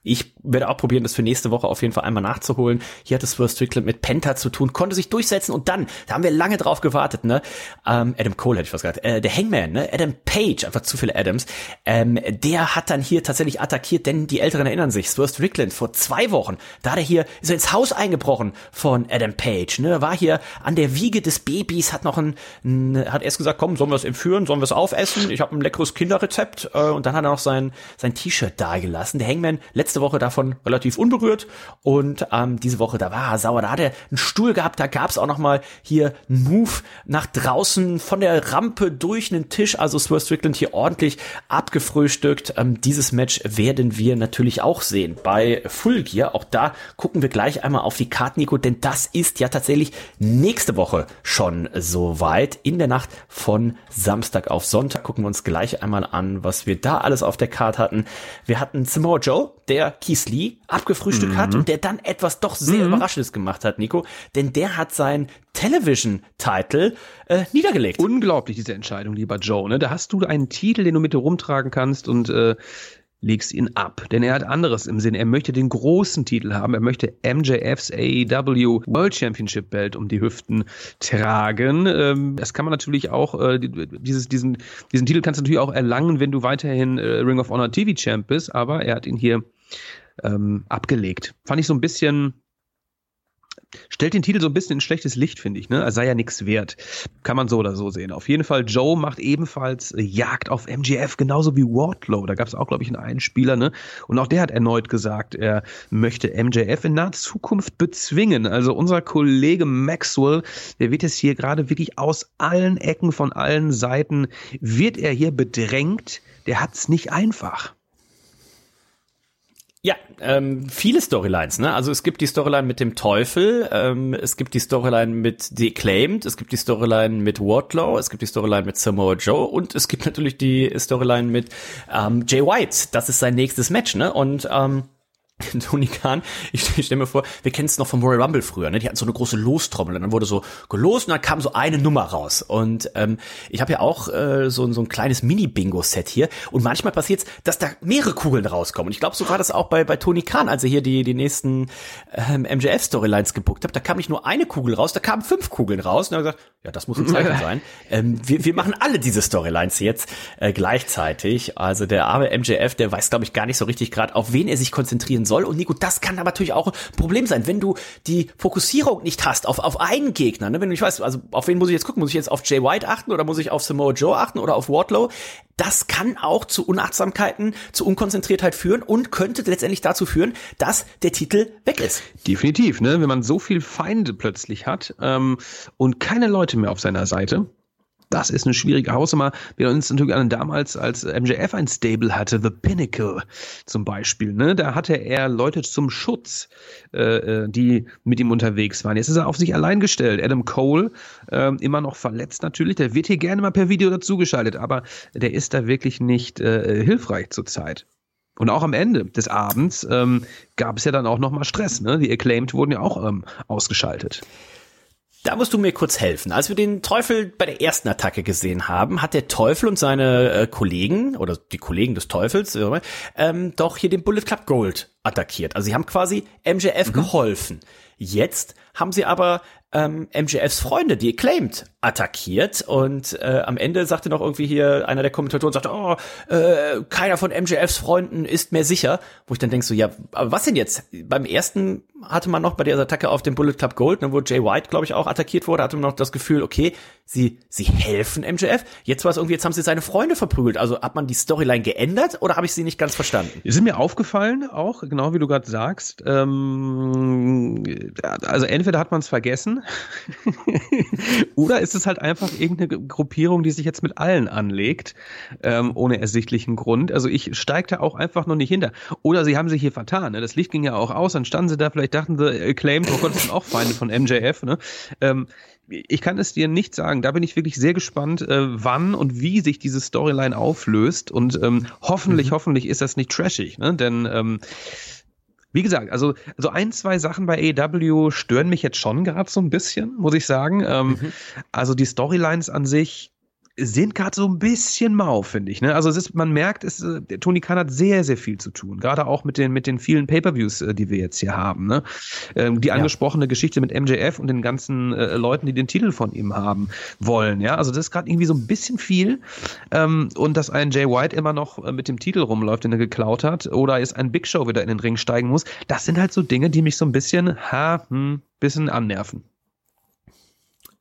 Ich werde auch probieren, das für nächste Woche auf jeden Fall einmal nachzuholen. Hier hat es Swerve Strickland mit Penta zu tun, konnte sich durchsetzen und dann, da haben wir lange drauf gewartet, ne? Ähm, Adam Cole hätte ich was gesagt, äh, der Hangman, ne? Adam Page, einfach zu viele Adams, ähm, der hat dann hier tatsächlich attackiert, denn die Älteren erinnern sich, Swerve Strickland vor zwei Wochen, da hat er hier, ist er ins Haus eingebrochen von Adam Page, ne? War hier an der Wiege des Babys, hat noch ein, ein hat erst gesagt, komm, sollen wir es entführen, sollen wir es aufessen? Ich habe ein leckeres Kinderrezept äh, und dann hat er noch sein, sein T-Shirt dagelassen. Der Hangman, letzte Woche davon relativ unberührt und ähm, diese Woche, da war er sauer, da hat er einen Stuhl gehabt, da gab es auch noch mal hier einen Move nach draußen von der Rampe durch einen Tisch, also Swerve Strickland hier ordentlich abgefrühstückt. Ähm, dieses Match werden wir natürlich auch sehen bei Full Gear. Auch da gucken wir gleich einmal auf die Karte, Nico, denn das ist ja tatsächlich nächste Woche schon soweit. In der Nacht von Samstag auf Sonntag gucken wir uns gleich einmal an, was wir da alles auf der Karte hatten. Wir hatten Samoa Joe, der Keith Lee abgefrühstückt mhm. hat und der dann etwas doch sehr mhm. Überraschendes gemacht hat, Nico. Denn der hat sein Television-Title äh, niedergelegt. Unglaublich, diese Entscheidung, lieber Joe. Ne? Da hast du einen Titel, den du mit dir rumtragen kannst und äh, legst ihn ab. Denn er hat anderes im Sinn. Er möchte den großen Titel haben. Er möchte MJFs AEW World Championship Belt um die Hüften tragen. Ähm, das kann man natürlich auch, äh, dieses, diesen, diesen Titel kannst du natürlich auch erlangen, wenn du weiterhin äh, Ring of Honor TV Champ bist. Aber er hat ihn hier ähm, abgelegt. Fand ich so ein bisschen stellt den Titel so ein bisschen in schlechtes Licht, finde ich, ne? Er sei ja nichts wert. Kann man so oder so sehen. Auf jeden Fall, Joe macht ebenfalls äh, Jagd auf MGF, genauso wie Wardlow. Da gab es auch, glaube ich, einen Einspieler, ne? Und auch der hat erneut gesagt, er möchte MJF in naher Zukunft bezwingen. Also unser Kollege Maxwell, der wird jetzt hier gerade wirklich aus allen Ecken von allen Seiten, wird er hier bedrängt. Der hat's nicht einfach. Ja, ähm, viele Storylines, ne? Also es gibt die Storyline mit dem Teufel, ähm, es gibt die Storyline mit The Acclaimed, es gibt die Storyline mit Wardlow, es gibt die Storyline mit Samoa Joe und es gibt natürlich die Storyline mit ähm, Jay White. Das ist sein nächstes Match, ne? Und ähm, Tony Khan, ich, stelle mir vor, wir kennen es noch vom Royal Rumble früher, ne? Die hatten so eine große Lostrommel und dann wurde so gelost und dann kam so eine Nummer raus. Und ähm, ich habe ja auch äh, so, so ein kleines Mini-Bingo-Set hier und manchmal passiert dass da mehrere Kugeln rauskommen. Und ich glaube, so war das auch bei, bei Tony Khan, als er hier die, die nächsten ähm, MJF-Storylines gebuckt hat. Da kam nicht nur eine Kugel raus, da kamen fünf Kugeln raus. Und er hat gesagt, ja, das muss ein Zeichen sein. Ähm, wir, wir machen alle diese Storylines jetzt äh, gleichzeitig. Also der arme MJF, der weiß, glaube ich, gar nicht so richtig gerade, auf wen er sich konzentrieren soll. Und Nico, das kann aber natürlich auch ein Problem sein, wenn du die Fokussierung nicht hast auf, auf einen Gegner. Ne? Wenn du nicht weißt, also auf wen muss ich jetzt gucken? Muss ich jetzt auf Jay White achten oder muss ich auf Samoa Joe achten oder auf Wardlow? Das kann auch zu Unachtsamkeiten, zu Unkonzentriertheit führen und könnte letztendlich dazu führen, dass der Titel weg ist. Definitiv, ne? Wenn man so viel Feinde plötzlich hat ähm, und keine Leute mehr auf seiner Seite, das ist eine schwierige Hausnummer. Wir uns natürlich an damals, als MJF ein Stable hatte, The Pinnacle zum Beispiel, ne, da hatte er Leute zum Schutz, äh, äh, die mit ihm unterwegs waren. Jetzt ist er auf sich allein gestellt. Adam Cole, äh, immer noch verletzt natürlich, der wird hier gerne mal per Video dazugeschaltet, aber der ist da wirklich nicht äh, hilfreich zurzeit. Und auch am Ende des Abends ähm, gab es ja dann auch nochmal Stress. Ne? Die Acclaimed wurden ja auch ähm, ausgeschaltet. Da musst du mir kurz helfen. Als wir den Teufel bei der ersten Attacke gesehen haben, hat der Teufel und seine äh, Kollegen oder die Kollegen des Teufels äh, ähm, doch hier den Bullet Club Gold attackiert. Also sie haben quasi MJF mhm. geholfen. Jetzt haben sie aber ähm, MJFs Freunde, die Acclaimed, attackiert und äh, am Ende sagte noch irgendwie hier einer der Kommentatoren sagte, oh, äh, keiner von MJFs Freunden ist mehr sicher, wo ich dann denk so, ja, aber was denn jetzt? Beim ersten hatte man noch bei der Attacke auf dem Bullet Club Gold, ne, wo Jay White, glaube ich, auch attackiert wurde, hatte man noch das Gefühl, okay, sie sie helfen MJF. Jetzt war es irgendwie, jetzt haben sie seine Freunde verprügelt. Also hat man die Storyline geändert oder habe ich sie nicht ganz verstanden? Ist mir aufgefallen, auch genau wie du gerade sagst. Ähm, also entweder hat man es vergessen oder ist es halt einfach irgendeine Gruppierung, die sich jetzt mit allen anlegt, ähm, ohne ersichtlichen Grund. Also ich steige da auch einfach noch nicht hinter. Oder sie haben sich hier vertan. Ne? Das Licht ging ja auch aus, dann standen sie da, vielleicht dachten sie, äh, Acclaimed, oh Gott, das sind auch Feinde von MJF. Ne? Ähm, ich kann es dir nicht sagen. Da bin ich wirklich sehr gespannt, äh, wann und wie sich diese Storyline auflöst. Und ähm, hoffentlich, mhm. hoffentlich ist das nicht trashig, ne? Denn ähm, wie gesagt, also, also ein, zwei Sachen bei AEW stören mich jetzt schon gerade so ein bisschen, muss ich sagen. Ähm, mhm. Also die Storylines an sich sind gerade so ein bisschen mau, finde ich. Ne? Also ist, man merkt, es, äh, Tony Khan hat sehr, sehr viel zu tun. Gerade auch mit den, mit den vielen Pay-per-Views, äh, die wir jetzt hier haben. Ne? Ähm, die ja. angesprochene Geschichte mit MJF und den ganzen äh, Leuten, die den Titel von ihm haben wollen. Ja, also das ist gerade irgendwie so ein bisschen viel. Ähm, und dass ein Jay White immer noch äh, mit dem Titel rumläuft, den er geklaut hat, oder ist ein Big Show wieder in den Ring steigen muss. Das sind halt so Dinge, die mich so ein bisschen, ha, hm, bisschen annerven.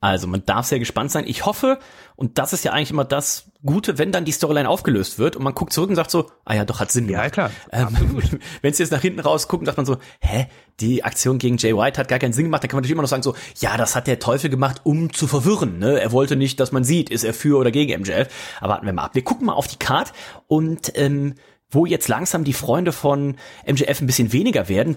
Also man darf sehr gespannt sein. Ich hoffe, und das ist ja eigentlich immer das Gute, wenn dann die Storyline aufgelöst wird und man guckt zurück und sagt so, ah ja, doch, hat Sinn gemacht. Ja, klar. Ähm, wenn es jetzt nach hinten raus guckt, sagt man so, hä, die Aktion gegen Jay White hat gar keinen Sinn gemacht. Da kann man natürlich immer noch sagen so, ja, das hat der Teufel gemacht, um zu verwirren. Ne? Er wollte nicht, dass man sieht, ist er für oder gegen MJF. Aber warten wir mal ab. Wir gucken mal auf die Card und ähm, wo jetzt langsam die Freunde von MJF ein bisschen weniger werden,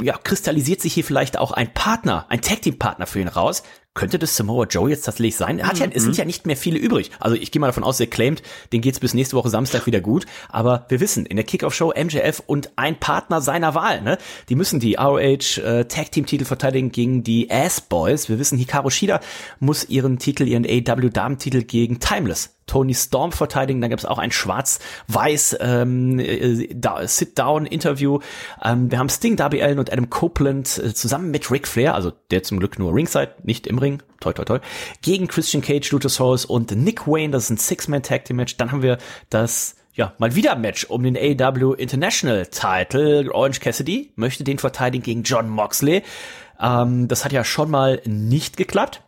ja, kristallisiert sich hier vielleicht auch ein Partner, ein Tag Team Partner für ihn raus. Könnte das Samoa Joe jetzt tatsächlich sein? Hat ja, mhm. es sind ja nicht mehr viele übrig. Also ich gehe mal davon aus, der claimt, den geht's bis nächste Woche Samstag wieder gut. Aber wir wissen, in der Kickoff Show MJF und ein Partner seiner Wahl, ne? Die müssen die ROH äh, Tag Team Titel verteidigen gegen die Ass Boys. Wir wissen, Hikaru Shida muss ihren Titel, ihren AW Damen Titel gegen Timeless Tony Storm verteidigen. Dann gab es auch ein schwarz-weiß ähm, äh, Sit-Down-Interview. Ähm, wir haben Sting, Darby Allen und Adam Copeland äh, zusammen mit Ric Flair, also der zum Glück nur Ringside, nicht im Ring, toi toi toi, gegen Christian Cage, Luchasaurus und Nick Wayne. Das ist ein Six-Man-Tag-Team-Match. Dann haben wir das ja, mal wieder Match um den AW International Title. Orange Cassidy möchte den verteidigen gegen John Moxley. Ähm, das hat ja schon mal nicht geklappt.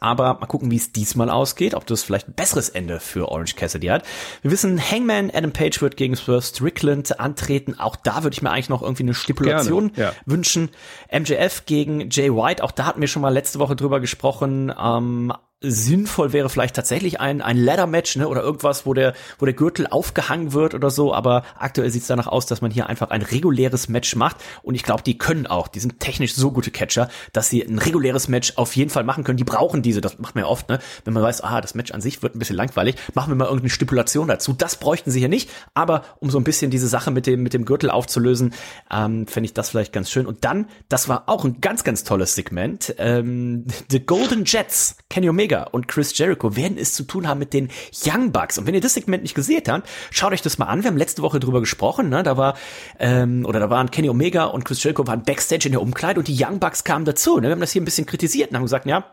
Aber mal gucken, wie es diesmal ausgeht, ob das vielleicht ein besseres Ende für Orange Cassidy hat. Wir wissen, Hangman Adam Page wird gegen Swerve Strickland antreten. Auch da würde ich mir eigentlich noch irgendwie eine Stipulation Gerne, ja. wünschen. MJF gegen Jay White, auch da hatten wir schon mal letzte Woche drüber gesprochen. Ähm, sinnvoll wäre vielleicht tatsächlich ein, ein Ladder-Match, ne, oder irgendwas, wo der, wo der Gürtel aufgehangen wird oder so, aber aktuell sieht es danach aus, dass man hier einfach ein reguläres Match macht und ich glaube, die können auch, die sind technisch so gute Catcher, dass sie ein reguläres Match auf jeden Fall machen können. Die brauchen diese, das macht man ja oft, ne, wenn man weiß, ah, das Match an sich wird ein bisschen langweilig, machen wir mal irgendeine Stipulation dazu. Das bräuchten sie hier nicht, aber um so ein bisschen diese Sache mit dem, mit dem Gürtel aufzulösen, ähm, fände ich das vielleicht ganz schön. Und dann, das war auch ein ganz, ganz tolles Segment, ähm, The Golden Jets, Kenny Omega und Chris Jericho werden es zu tun haben mit den Young Bucks. Und wenn ihr das Segment nicht gesehen habt, schaut euch das mal an. Wir haben letzte Woche drüber gesprochen. Ne? Da war ähm, oder da waren Kenny Omega und Chris Jericho waren backstage in der Umkleide und die Young Bucks kamen dazu. Ne? Wir haben das hier ein bisschen kritisiert und haben gesagt, ja,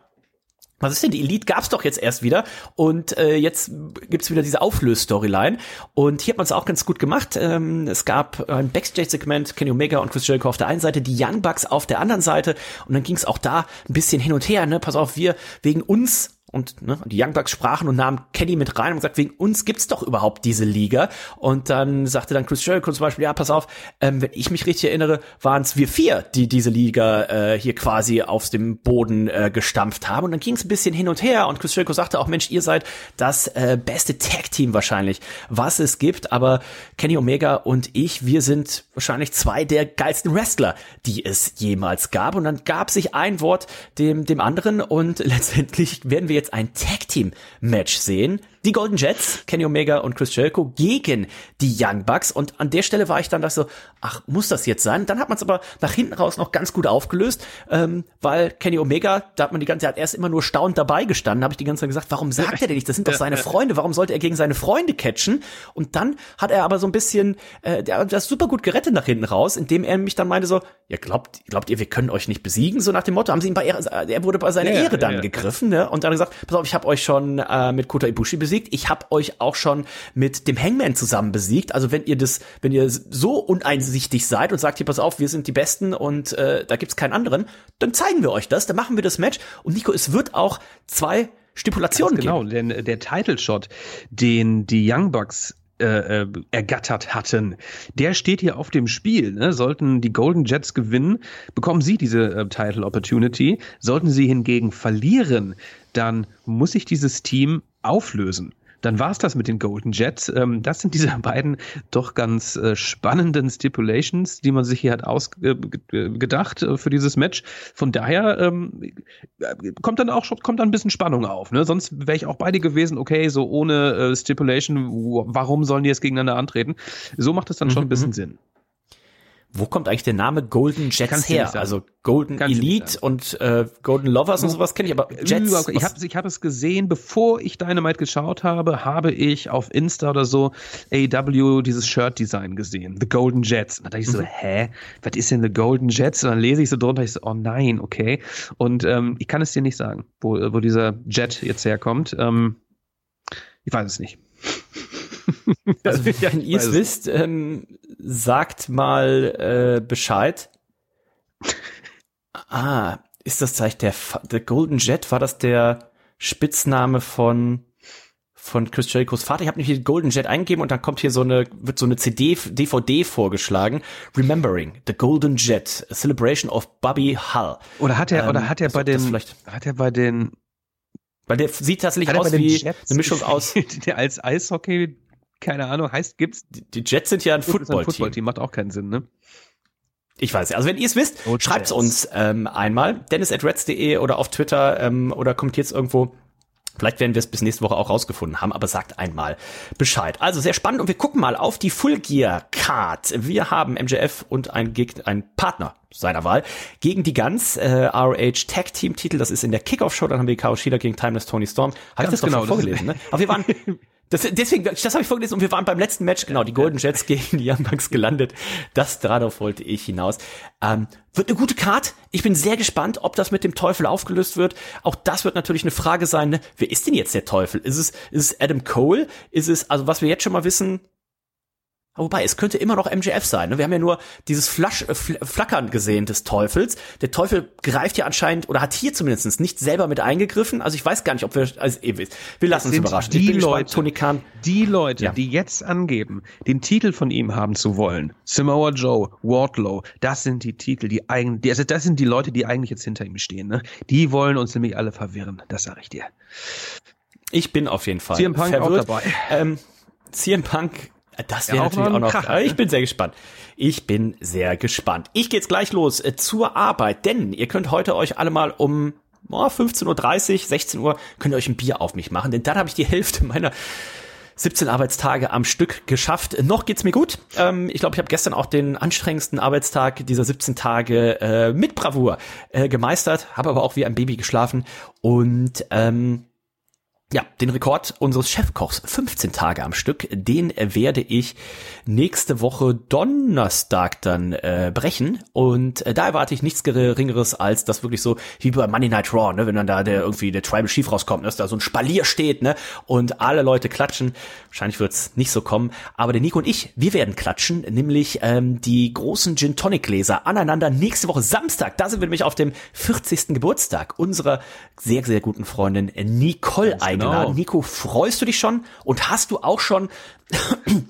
was ist denn die Elite? Gab's doch jetzt erst wieder und äh, jetzt gibt's wieder diese Auflös-Storyline und hier hat man es auch ganz gut gemacht. Ähm, es gab ein Backstage-Segment, Kenny Omega und Chris Jericho auf der einen Seite, die Young Bucks auf der anderen Seite und dann ging's auch da ein bisschen hin und her. Ne, pass auf, wir wegen uns und ne, die Young Bucks sprachen und nahmen Kenny mit rein und gesagt, wegen uns gibt's doch überhaupt diese Liga. Und dann sagte dann Chris Jericho zum Beispiel, ja, pass auf, ähm, wenn ich mich richtig erinnere, waren es wir vier, die diese Liga äh, hier quasi aufs dem Boden äh, gestampft haben. Und dann ging's ein bisschen hin und her und Chris Jericho sagte auch, Mensch, ihr seid das äh, beste Tag-Team wahrscheinlich, was es gibt. Aber Kenny Omega und ich, wir sind wahrscheinlich zwei der geilsten Wrestler, die es jemals gab. Und dann gab sich ein Wort dem, dem anderen und letztendlich werden wir jetzt jetzt ein Tag Team Match sehen. Die Golden Jets, Kenny Omega und Chris Jericho gegen die Young Bucks. Und an der Stelle war ich dann da so, ach, muss das jetzt sein? Dann hat man es aber nach hinten raus noch ganz gut aufgelöst, ähm, weil Kenny Omega, da hat man die ganze Zeit erst immer nur staunend dabei gestanden, habe ich die ganze Zeit gesagt, warum sagt er denn nicht? Das sind doch seine Freunde, warum sollte er gegen seine Freunde catchen? Und dann hat er aber so ein bisschen, äh, der hat das super gut gerettet nach hinten raus, indem er mich dann meinte so, ja, glaubt, glaubt ihr, wir können euch nicht besiegen? So nach dem Motto, haben sie ihn bei Ehre, er wurde bei seiner Ja, Ehre dann ja, ja. gegriffen, ne? Und dann gesagt, pass auf, ich habe euch schon äh, mit Kota Ibushi besiegt, ich habe euch auch schon mit dem Hangman zusammen besiegt. Also wenn ihr das, wenn ihr so uneinsichtig seid und sagt, hier pass auf, wir sind die Besten und äh, da gibt's keinen anderen, dann zeigen wir euch das, dann machen wir das Match. Und Nico, es wird auch zwei Stipulationen Ganz genau, geben. denn der Title Shot, den die Young Bucks äh, äh, ergattert hatten, der steht hier auf dem Spiel. Ne? Sollten die Golden Jets gewinnen, bekommen sie diese äh, Title Opportunity. Sollten sie hingegen verlieren, dann muss sich dieses Team auflösen. Dann war's das mit den Golden Jets. Ähm, das sind diese beiden doch ganz äh, spannenden Stipulations, die man sich hier hat ausgedacht äh, für dieses Match. Von daher ähm, äh, kommt dann auch schon kommt dann ein bisschen Spannung auf. Ne? Sonst wäre ich auch beide gewesen. Okay, so ohne äh, Stipulation, warum sollen die jetzt gegeneinander antreten? So macht es dann schon ein bisschen Sinn. Wo kommt eigentlich der Name Golden Jets Kannst her? Also Golden Kannst Elite und äh, Golden Lovers und sowas kenne ich, aber Jets. Überhaupt- ich habe ich hab es gesehen, bevor ich Dynamite geschaut habe, habe ich auf Insta oder so AW dieses Shirt-Design gesehen, The Golden Jets. Und da dachte ich so, Mhm. hä, was ist denn The Golden Jets? Und dann lese ich so drunter, ich so, oh nein, okay. Und ähm, ich kann es dir nicht sagen, wo, wo dieser Jet jetzt herkommt. Ähm, ich weiß es nicht. Also wenn ihr es wisst, ähm, sagt mal äh, Bescheid. Ah, ist das vielleicht der, der Golden Jet? War das der Spitzname von von Chris Jerichos Vater? Ich habe nämlich hier Golden Jet eingegeben und dann kommt hier so eine wird so eine CD DVD vorgeschlagen. Remembering the Golden Jet, a celebration of Bobby Hull. Oder hat er, Ähm, oder hat er als bei den, vielleicht- hat er bei den, Weil der sieht tatsächlich aus den wie Jets eine Mischung aus. der als Eishockey, keine Ahnung, heißt, gibt's Die Jets sind ja ein Football-Team. Footballteam, macht auch keinen Sinn, ne? Ich weiß ja. Also wenn ihr es wisst, Oh, schreibt's Jets. uns ähm, einmal. Dennis at reds.de oder auf Twitter ähm, oder kommentiert irgendwo. Vielleicht werden wir es bis nächste Woche auch rausgefunden haben, aber sagt einmal Bescheid. Also sehr spannend und wir gucken mal auf die Full Gear Card. Wir haben MJF und ein Gegner, ein Partner seiner Wahl gegen die Guns, äh, ROH Tag Team Titel. Das ist in der Kickoff Show. Dann haben wir Kao Shida gegen Timeless Tony Storm. Habe ich das doch genau, vorgelesen, ne? Aber wir waren das, deswegen, das habe ich vorgelesen und wir waren beim letzten Match, genau, die Golden Jets gegen die Young Bucks gelandet. Das darauf wollte ich hinaus. Ähm, wird eine gute Card. Ich bin sehr gespannt, ob das mit dem Teufel aufgelöst wird. Auch das wird natürlich eine Frage sein, ne? wer ist denn jetzt der Teufel? Ist es, ist es Adam Cole? Ist es, also was wir jetzt schon mal wissen, Wobei, es könnte immer noch MJF sein. Ne? Wir haben ja nur dieses Flasch, äh, Flackern gesehen des Teufels. Der Teufel greift ja anscheinend, oder hat hier zumindest nicht selber mit eingegriffen. Also ich weiß gar nicht, ob wir, also wir lassen uns überraschen. Die Leute, Tony Khan. Die Leute, ja. die jetzt angeben, den Titel von ihm haben zu wollen, Samoa Joe, Wardlow, das sind die Titel, die eigentlich, also das sind die Leute, die eigentlich jetzt hinter ihm stehen. Ne? Die wollen uns nämlich alle verwirren, das sage ich dir. Ich bin auf jeden Fall CM Punk verwirrt. auch dabei. Ähm, CM Punk das wäre ja, natürlich auch noch. Kracher. Ich bin sehr gespannt. Ich bin sehr gespannt. Ich geht's gleich los äh, zur Arbeit, denn ihr könnt heute euch alle mal um oh, 15.30 Uhr, 16 Uhr, könnt ihr euch ein Bier auf mich machen, denn dann habe ich die Hälfte meiner 17 Arbeitstage am Stück geschafft. Noch geht's mir gut. Ähm, ich glaube, ich habe gestern auch den anstrengendsten Arbeitstag dieser 17 Tage äh, mit Bravour äh, gemeistert, habe aber auch wie ein Baby geschlafen und ähm, ja, den Rekord unseres Chefkochs, 15 Tage am Stück, den werde ich nächste Woche Donnerstag dann äh, brechen. Und äh, da erwarte ich nichts Geringeres als das wirklich so wie bei Monday Night Raw, ne, wenn dann da der irgendwie der Tribal Chief rauskommt, dass da so ein Spalier steht, ne, und alle Leute klatschen. Wahrscheinlich wird's nicht so kommen, aber der Nico und ich, wir werden klatschen, nämlich ähm, die großen Gin Tonic Gläser aneinander nächste Woche Samstag. Da sind wir nämlich auf dem 40. Geburtstag unserer sehr sehr guten Freundin Nicole ein eingeladen. Genau. Nico, freust du dich schon? Und hast du auch schon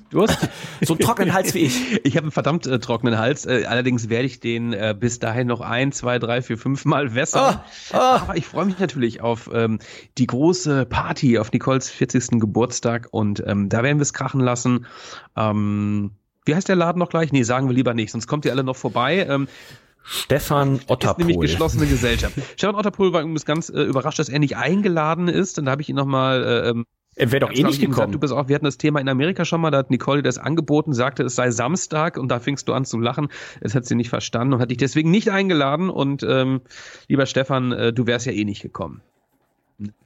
du hast so einen trockenen Hals wie ich? Ich habe einen verdammt äh, trockenen Hals. Äh, allerdings werde ich den äh, bis dahin noch ein, zwei, drei, vier, fünf Mal wässern. Oh, oh. Aber ich freue mich natürlich auf ähm, die große Party, auf Nicoles 40. Geburtstag. Und ähm, da werden wir es krachen lassen. Ähm, wie heißt der Laden noch gleich? Nee, sagen wir lieber nicht, sonst kommt ihr alle noch vorbei. Ähm, Stefan Otterpohl. Ist nämlich geschlossene Gesellschaft. Stefan Otterpohl war übrigens ganz äh, überrascht, dass er nicht eingeladen ist. Und da habe ich ihn nochmal. Äh, ähm, er wäre doch eh nicht gekommen. Gesagt, du bist auch, wir hatten das Thema in Amerika schon mal, da hat Nicole das angeboten, sagte, es sei Samstag und da fingst du an zu lachen. Es hat sie nicht verstanden und hat dich deswegen nicht eingeladen. Und ähm, lieber Stefan, äh, du wärst ja eh nicht gekommen.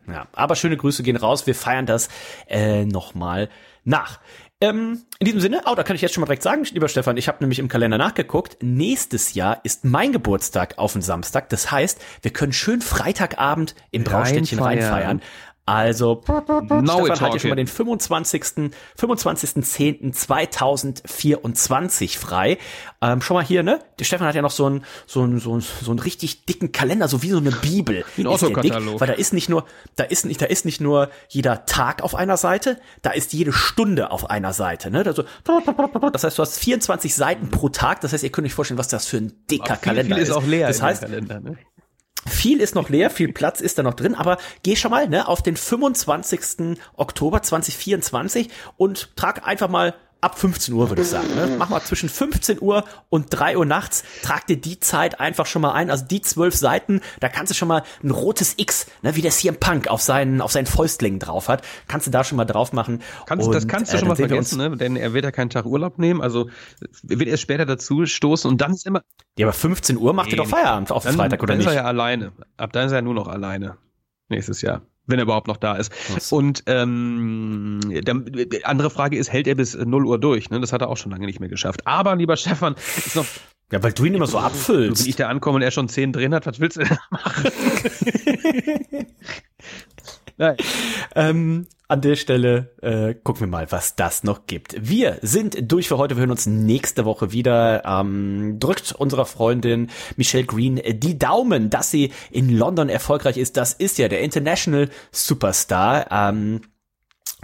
Ja, aber schöne Grüße gehen raus. Wir feiern das äh, nochmal nach. Ähm, in diesem Sinne, oh, da kann ich jetzt schon mal direkt sagen, lieber Stefan, ich habe nämlich im Kalender nachgeguckt. Nächstes Jahr ist mein Geburtstag auf den Samstag. Das heißt, wir können schön Freitagabend im Braustädtchen reinfeiern. Also, Now Stefan hat ja schon mal den 25. 25.10.2024 frei. Ähm, schon mal hier, ne? Der Stefan hat ja noch so einen, so einen, so einen, so einen richtig dicken Kalender, so wie so eine Bibel. Ein Autokatalog. Weil da ist nicht nur, da ist nicht, da ist nicht nur jeder Tag auf einer Seite, da ist jede Stunde auf einer Seite, ne? Also, das heißt, du hast 24 Seiten pro Tag. Das heißt, ihr könnt euch vorstellen, was das für ein dicker viel, Kalender viel ist. ist auch leer das heißt, Kalender, ne? Viel ist noch leer, viel Platz ist da noch drin, aber geh schon mal ne, auf den 25. Oktober 2024 und trag einfach mal ab 15 Uhr, würde ich sagen. Ne? Mach mal zwischen 15 Uhr und 3 Uhr nachts, trag dir die Zeit einfach schon mal ein. Also die zwölf Seiten, da kannst du schon mal ein rotes X, ne, wie der CM Punk auf seinen, auf seinen Fäustlingen drauf hat, kannst du da schon mal drauf machen. Kannst, und, das kannst du äh, schon mal vergessen, ne? denn er wird ja keinen Tag Urlaub nehmen, also wird erst später dazu stoßen und dann ist immer... Ja, aber 15 Uhr macht nee, er doch Feierabend auf dann, Freitag, oder dann nicht? Dann ist er ja alleine. Ab dann ist er nur noch alleine. Nächstes Jahr wenn er überhaupt noch da ist. Was? Und ähm, der, andere Frage ist, hält er bis 0 Uhr durch? Ne? Das hat er auch schon lange nicht mehr geschafft. Aber, lieber Stefan, ist noch ja, weil du ihn immer so abfüllst. Wenn ich da ankomme und er schon 10 drin hat, was willst du denn machen? Nein. Ähm, an der Stelle äh, gucken wir mal, was das noch gibt. Wir sind durch für heute. Wir hören uns nächste Woche wieder. Ähm, drückt unserer Freundin Michelle Green die Daumen, dass sie in London erfolgreich ist. Das ist ja der International Superstar. Ähm,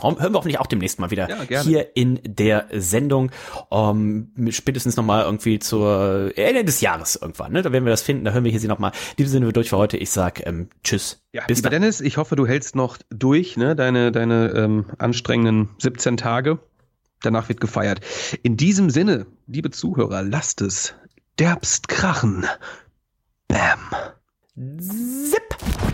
hören wir hoffentlich auch demnächst mal wieder ja, hier in der Sendung. Um, spätestens nochmal irgendwie zur Ende des Jahres irgendwann. Ne? Da werden wir das finden. Da hören wir hier sie nochmal. In diesem Sinne wir durch für heute. Ich sag ähm, Tschüss. Ja, Bis dann. Dennis, ich hoffe, du hältst noch durch, ne? deine, deine ähm, anstrengenden 17 Tage. Danach wird gefeiert. In diesem Sinne, liebe Zuhörer, lasst es derbst krachen. Bam. Zip.